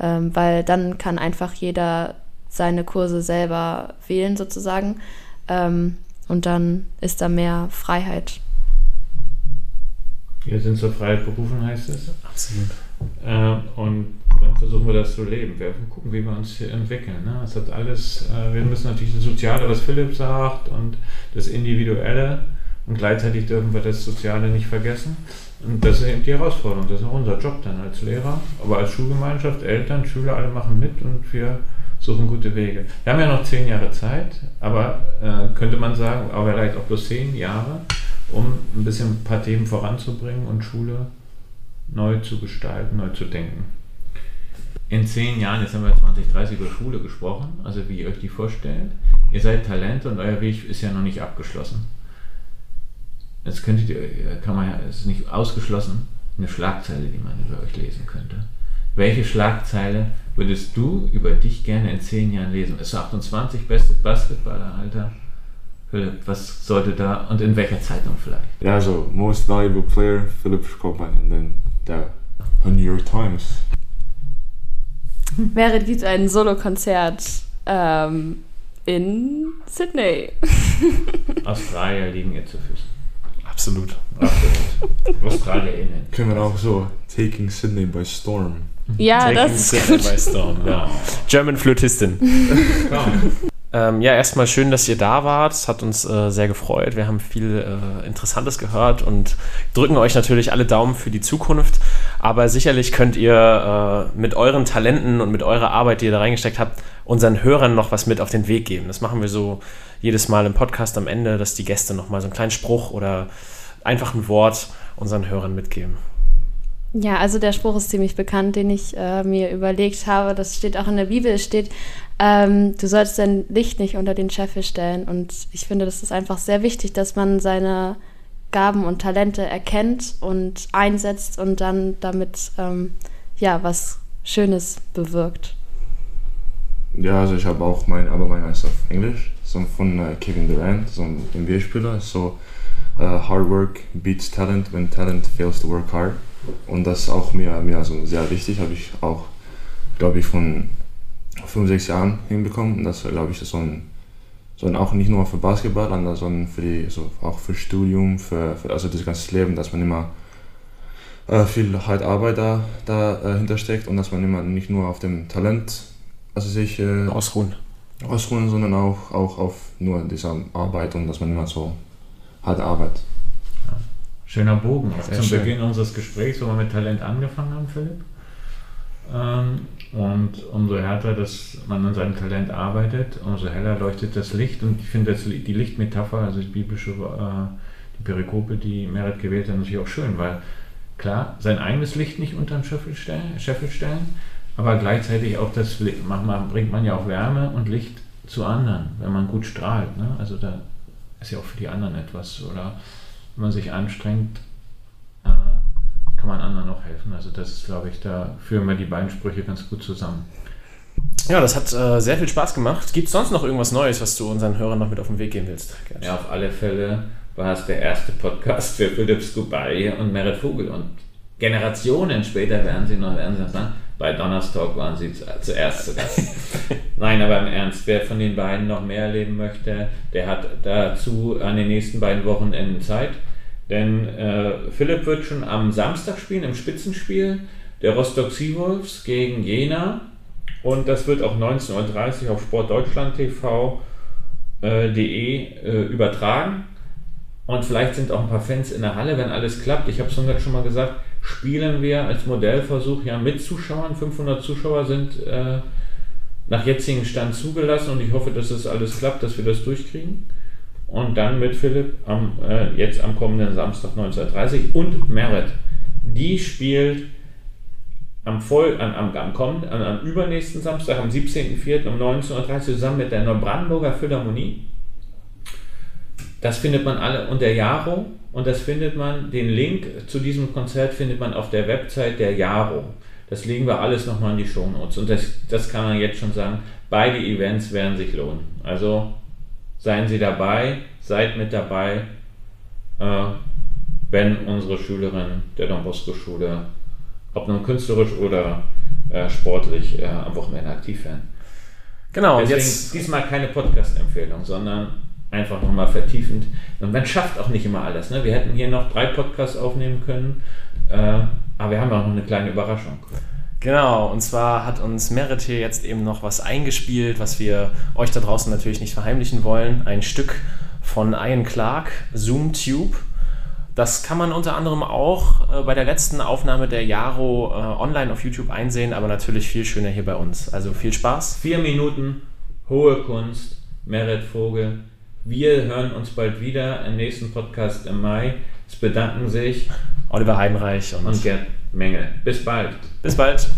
ähm, weil dann kann einfach jeder seine Kurse selber wählen sozusagen ähm, und dann ist da mehr Freiheit. Wir sind zur Freiheit berufen, heißt es. Absolut. Äh, und dann versuchen wir das zu leben. Wir gucken, wie wir uns hier entwickeln. Ne? Das hat alles, äh, wir müssen natürlich das Soziale, was Philipp sagt, und das Individuelle. Und gleichzeitig dürfen wir das Soziale nicht vergessen. Und das ist eben die Herausforderung. Das ist auch unser Job dann als Lehrer. Aber als Schulgemeinschaft, Eltern, Schüler, alle machen mit und wir suchen gute Wege. Wir haben ja noch zehn Jahre Zeit, aber äh, könnte man sagen, aber vielleicht auch bloß zehn Jahre, um ein bisschen ein paar Themen voranzubringen und Schule neu zu gestalten, neu zu denken. In zehn Jahren, jetzt haben wir 2030 über Schule gesprochen, also wie ihr euch die vorstellt. Ihr seid Talente und euer Weg ist ja noch nicht abgeschlossen. Jetzt könntet ihr, kann man ja, es ist nicht ausgeschlossen, eine Schlagzeile, die man über euch lesen könnte. Welche Schlagzeile würdest du über dich gerne in zehn Jahren lesen? Ist 28 bestes Basketballeralter? Philipp, was sollte da und in welcher Zeitung vielleicht? Ja, also Most Valuable Player, Philipp Schkoppmann und dann der New York Times. Wäre dies ein Solokonzert ähm, in Sydney? [laughs] Australier liegen ihr zu Füßen. Absolut. Absolut. AustralierInnen. Können wir auch so Taking Sydney by Storm. Ja, Taking das ist Sydney gut. by Storm, ja. [laughs] German Flötistin. Ähm, ja, erstmal schön, dass ihr da wart. Es hat uns äh, sehr gefreut. Wir haben viel äh, Interessantes gehört und drücken euch natürlich alle Daumen für die Zukunft. Aber sicherlich könnt ihr äh, mit euren Talenten und mit eurer Arbeit, die ihr da reingesteckt habt, unseren Hörern noch was mit auf den Weg geben. Das machen wir so jedes Mal im Podcast am Ende, dass die Gäste nochmal so einen kleinen Spruch oder einfach ein Wort unseren Hörern mitgeben. Ja, also der Spruch ist ziemlich bekannt, den ich äh, mir überlegt habe. Das steht auch in der Bibel. Es steht, ähm, du sollst dein Licht nicht unter den Scheffel stellen. Und ich finde, das ist einfach sehr wichtig, dass man seine Gaben und Talente erkennt und einsetzt und dann damit ähm, ja was Schönes bewirkt. Ja, also ich habe auch mein aber mein ist auf Englisch, so von äh, Kevin Durant, so ein NBA-Spieler, so uh, Hard work beats talent when talent fails to work hard. Und das ist auch mir, mir also sehr wichtig, habe ich auch, glaube ich, von fünf, sechs Jahren hinbekommen. Und das glaube ich, ist so ein, so ein, auch nicht nur für Basketball, sondern für die, so auch für Studium, für, für also das ganze Leben, dass man immer äh, viel halt Arbeit da, dahinter äh, steckt und dass man immer nicht nur auf dem Talent also sich äh, ausruhen. ausruhen, sondern auch, auch auf nur dieser Arbeit und dass man immer so hart arbeitet. Schöner Bogen. Sehr Zum schön. Beginn unseres Gesprächs, wo wir mit Talent angefangen haben, Philipp. Ähm, und umso härter, dass man an seinem Talent arbeitet, umso heller leuchtet das Licht. Und ich finde die Lichtmetapher, also die biblische, äh, die Perikope, die Merit gewählt hat, natürlich auch schön, weil klar, sein eigenes Licht nicht unter den Scheffel stellen, Scheffel stellen aber gleichzeitig auch das manchmal bringt man ja auch Wärme und Licht zu anderen, wenn man gut strahlt. Ne? Also da ist ja auch für die anderen etwas. Oder wenn man sich anstrengt, äh, kann man anderen auch helfen. Also das ist, glaube ich, da führen wir die beiden Sprüche ganz gut zusammen. Ja, das hat äh, sehr viel Spaß gemacht. Gibt es sonst noch irgendwas Neues, was du unseren Hörern noch mit auf den Weg geben willst? Gerd? Ja, auf alle Fälle war es der erste Podcast für Philipp Skubay und Merit Vogel. Und Generationen später werden sie noch, werden sie noch sagen, bei Donnerstag waren sie zuerst zu Gast. [laughs] Nein, aber im Ernst, wer von den beiden noch mehr erleben möchte, der hat dazu an den nächsten beiden Wochenenden Zeit. Denn äh, Philipp wird schon am Samstag spielen, im Spitzenspiel der Rostock Seawolves gegen Jena. Und das wird auch 19.30 Uhr auf sportdeutschland.tv äh, äh, übertragen. Und vielleicht sind auch ein paar Fans in der Halle, wenn alles klappt. Ich habe es schon mal gesagt, spielen wir als Modellversuch ja mit Zuschauern. 500 Zuschauer sind äh, nach jetzigem Stand zugelassen und ich hoffe, dass das alles klappt, dass wir das durchkriegen. Und dann mit Philipp am, äh, jetzt am kommenden Samstag 19.30 und Merit. Die spielt am, voll, am, am, am, kommenden, am, am übernächsten Samstag, am 17.04. um 19.30 Uhr zusammen mit der Neubrandenburger Philharmonie. Das findet man alle unter Jaro und das findet man, den Link zu diesem Konzert findet man auf der Website der Jaro. Das legen wir alles nochmal in die Show Notes und das, das kann man jetzt schon sagen. Beide Events werden sich lohnen. Also seien Sie dabei, seid mit dabei, äh, wenn unsere Schülerinnen der Don Bosco Schule ob nun künstlerisch oder äh, sportlich äh, am Wochenende aktiv werden. Genau. Deswegen jetzt diesmal keine Podcast-Empfehlung, sondern einfach nochmal vertiefend. Und man schafft auch nicht immer alles. Ne? Wir hätten hier noch drei Podcasts aufnehmen können, äh, aber wir haben auch noch eine kleine Überraschung. Genau, und zwar hat uns Merit hier jetzt eben noch was eingespielt, was wir euch da draußen natürlich nicht verheimlichen wollen. Ein Stück von Ian Clark, Zoom Tube. Das kann man unter anderem auch äh, bei der letzten Aufnahme der Jaro äh, online auf YouTube einsehen, aber natürlich viel schöner hier bei uns. Also viel Spaß. Vier Minuten, hohe Kunst, Merit Vogel. Wir hören uns bald wieder im nächsten Podcast im Mai. Es bedanken sich Oliver Heidenreich und, und Gerd Menge. Bis bald. Bis bald.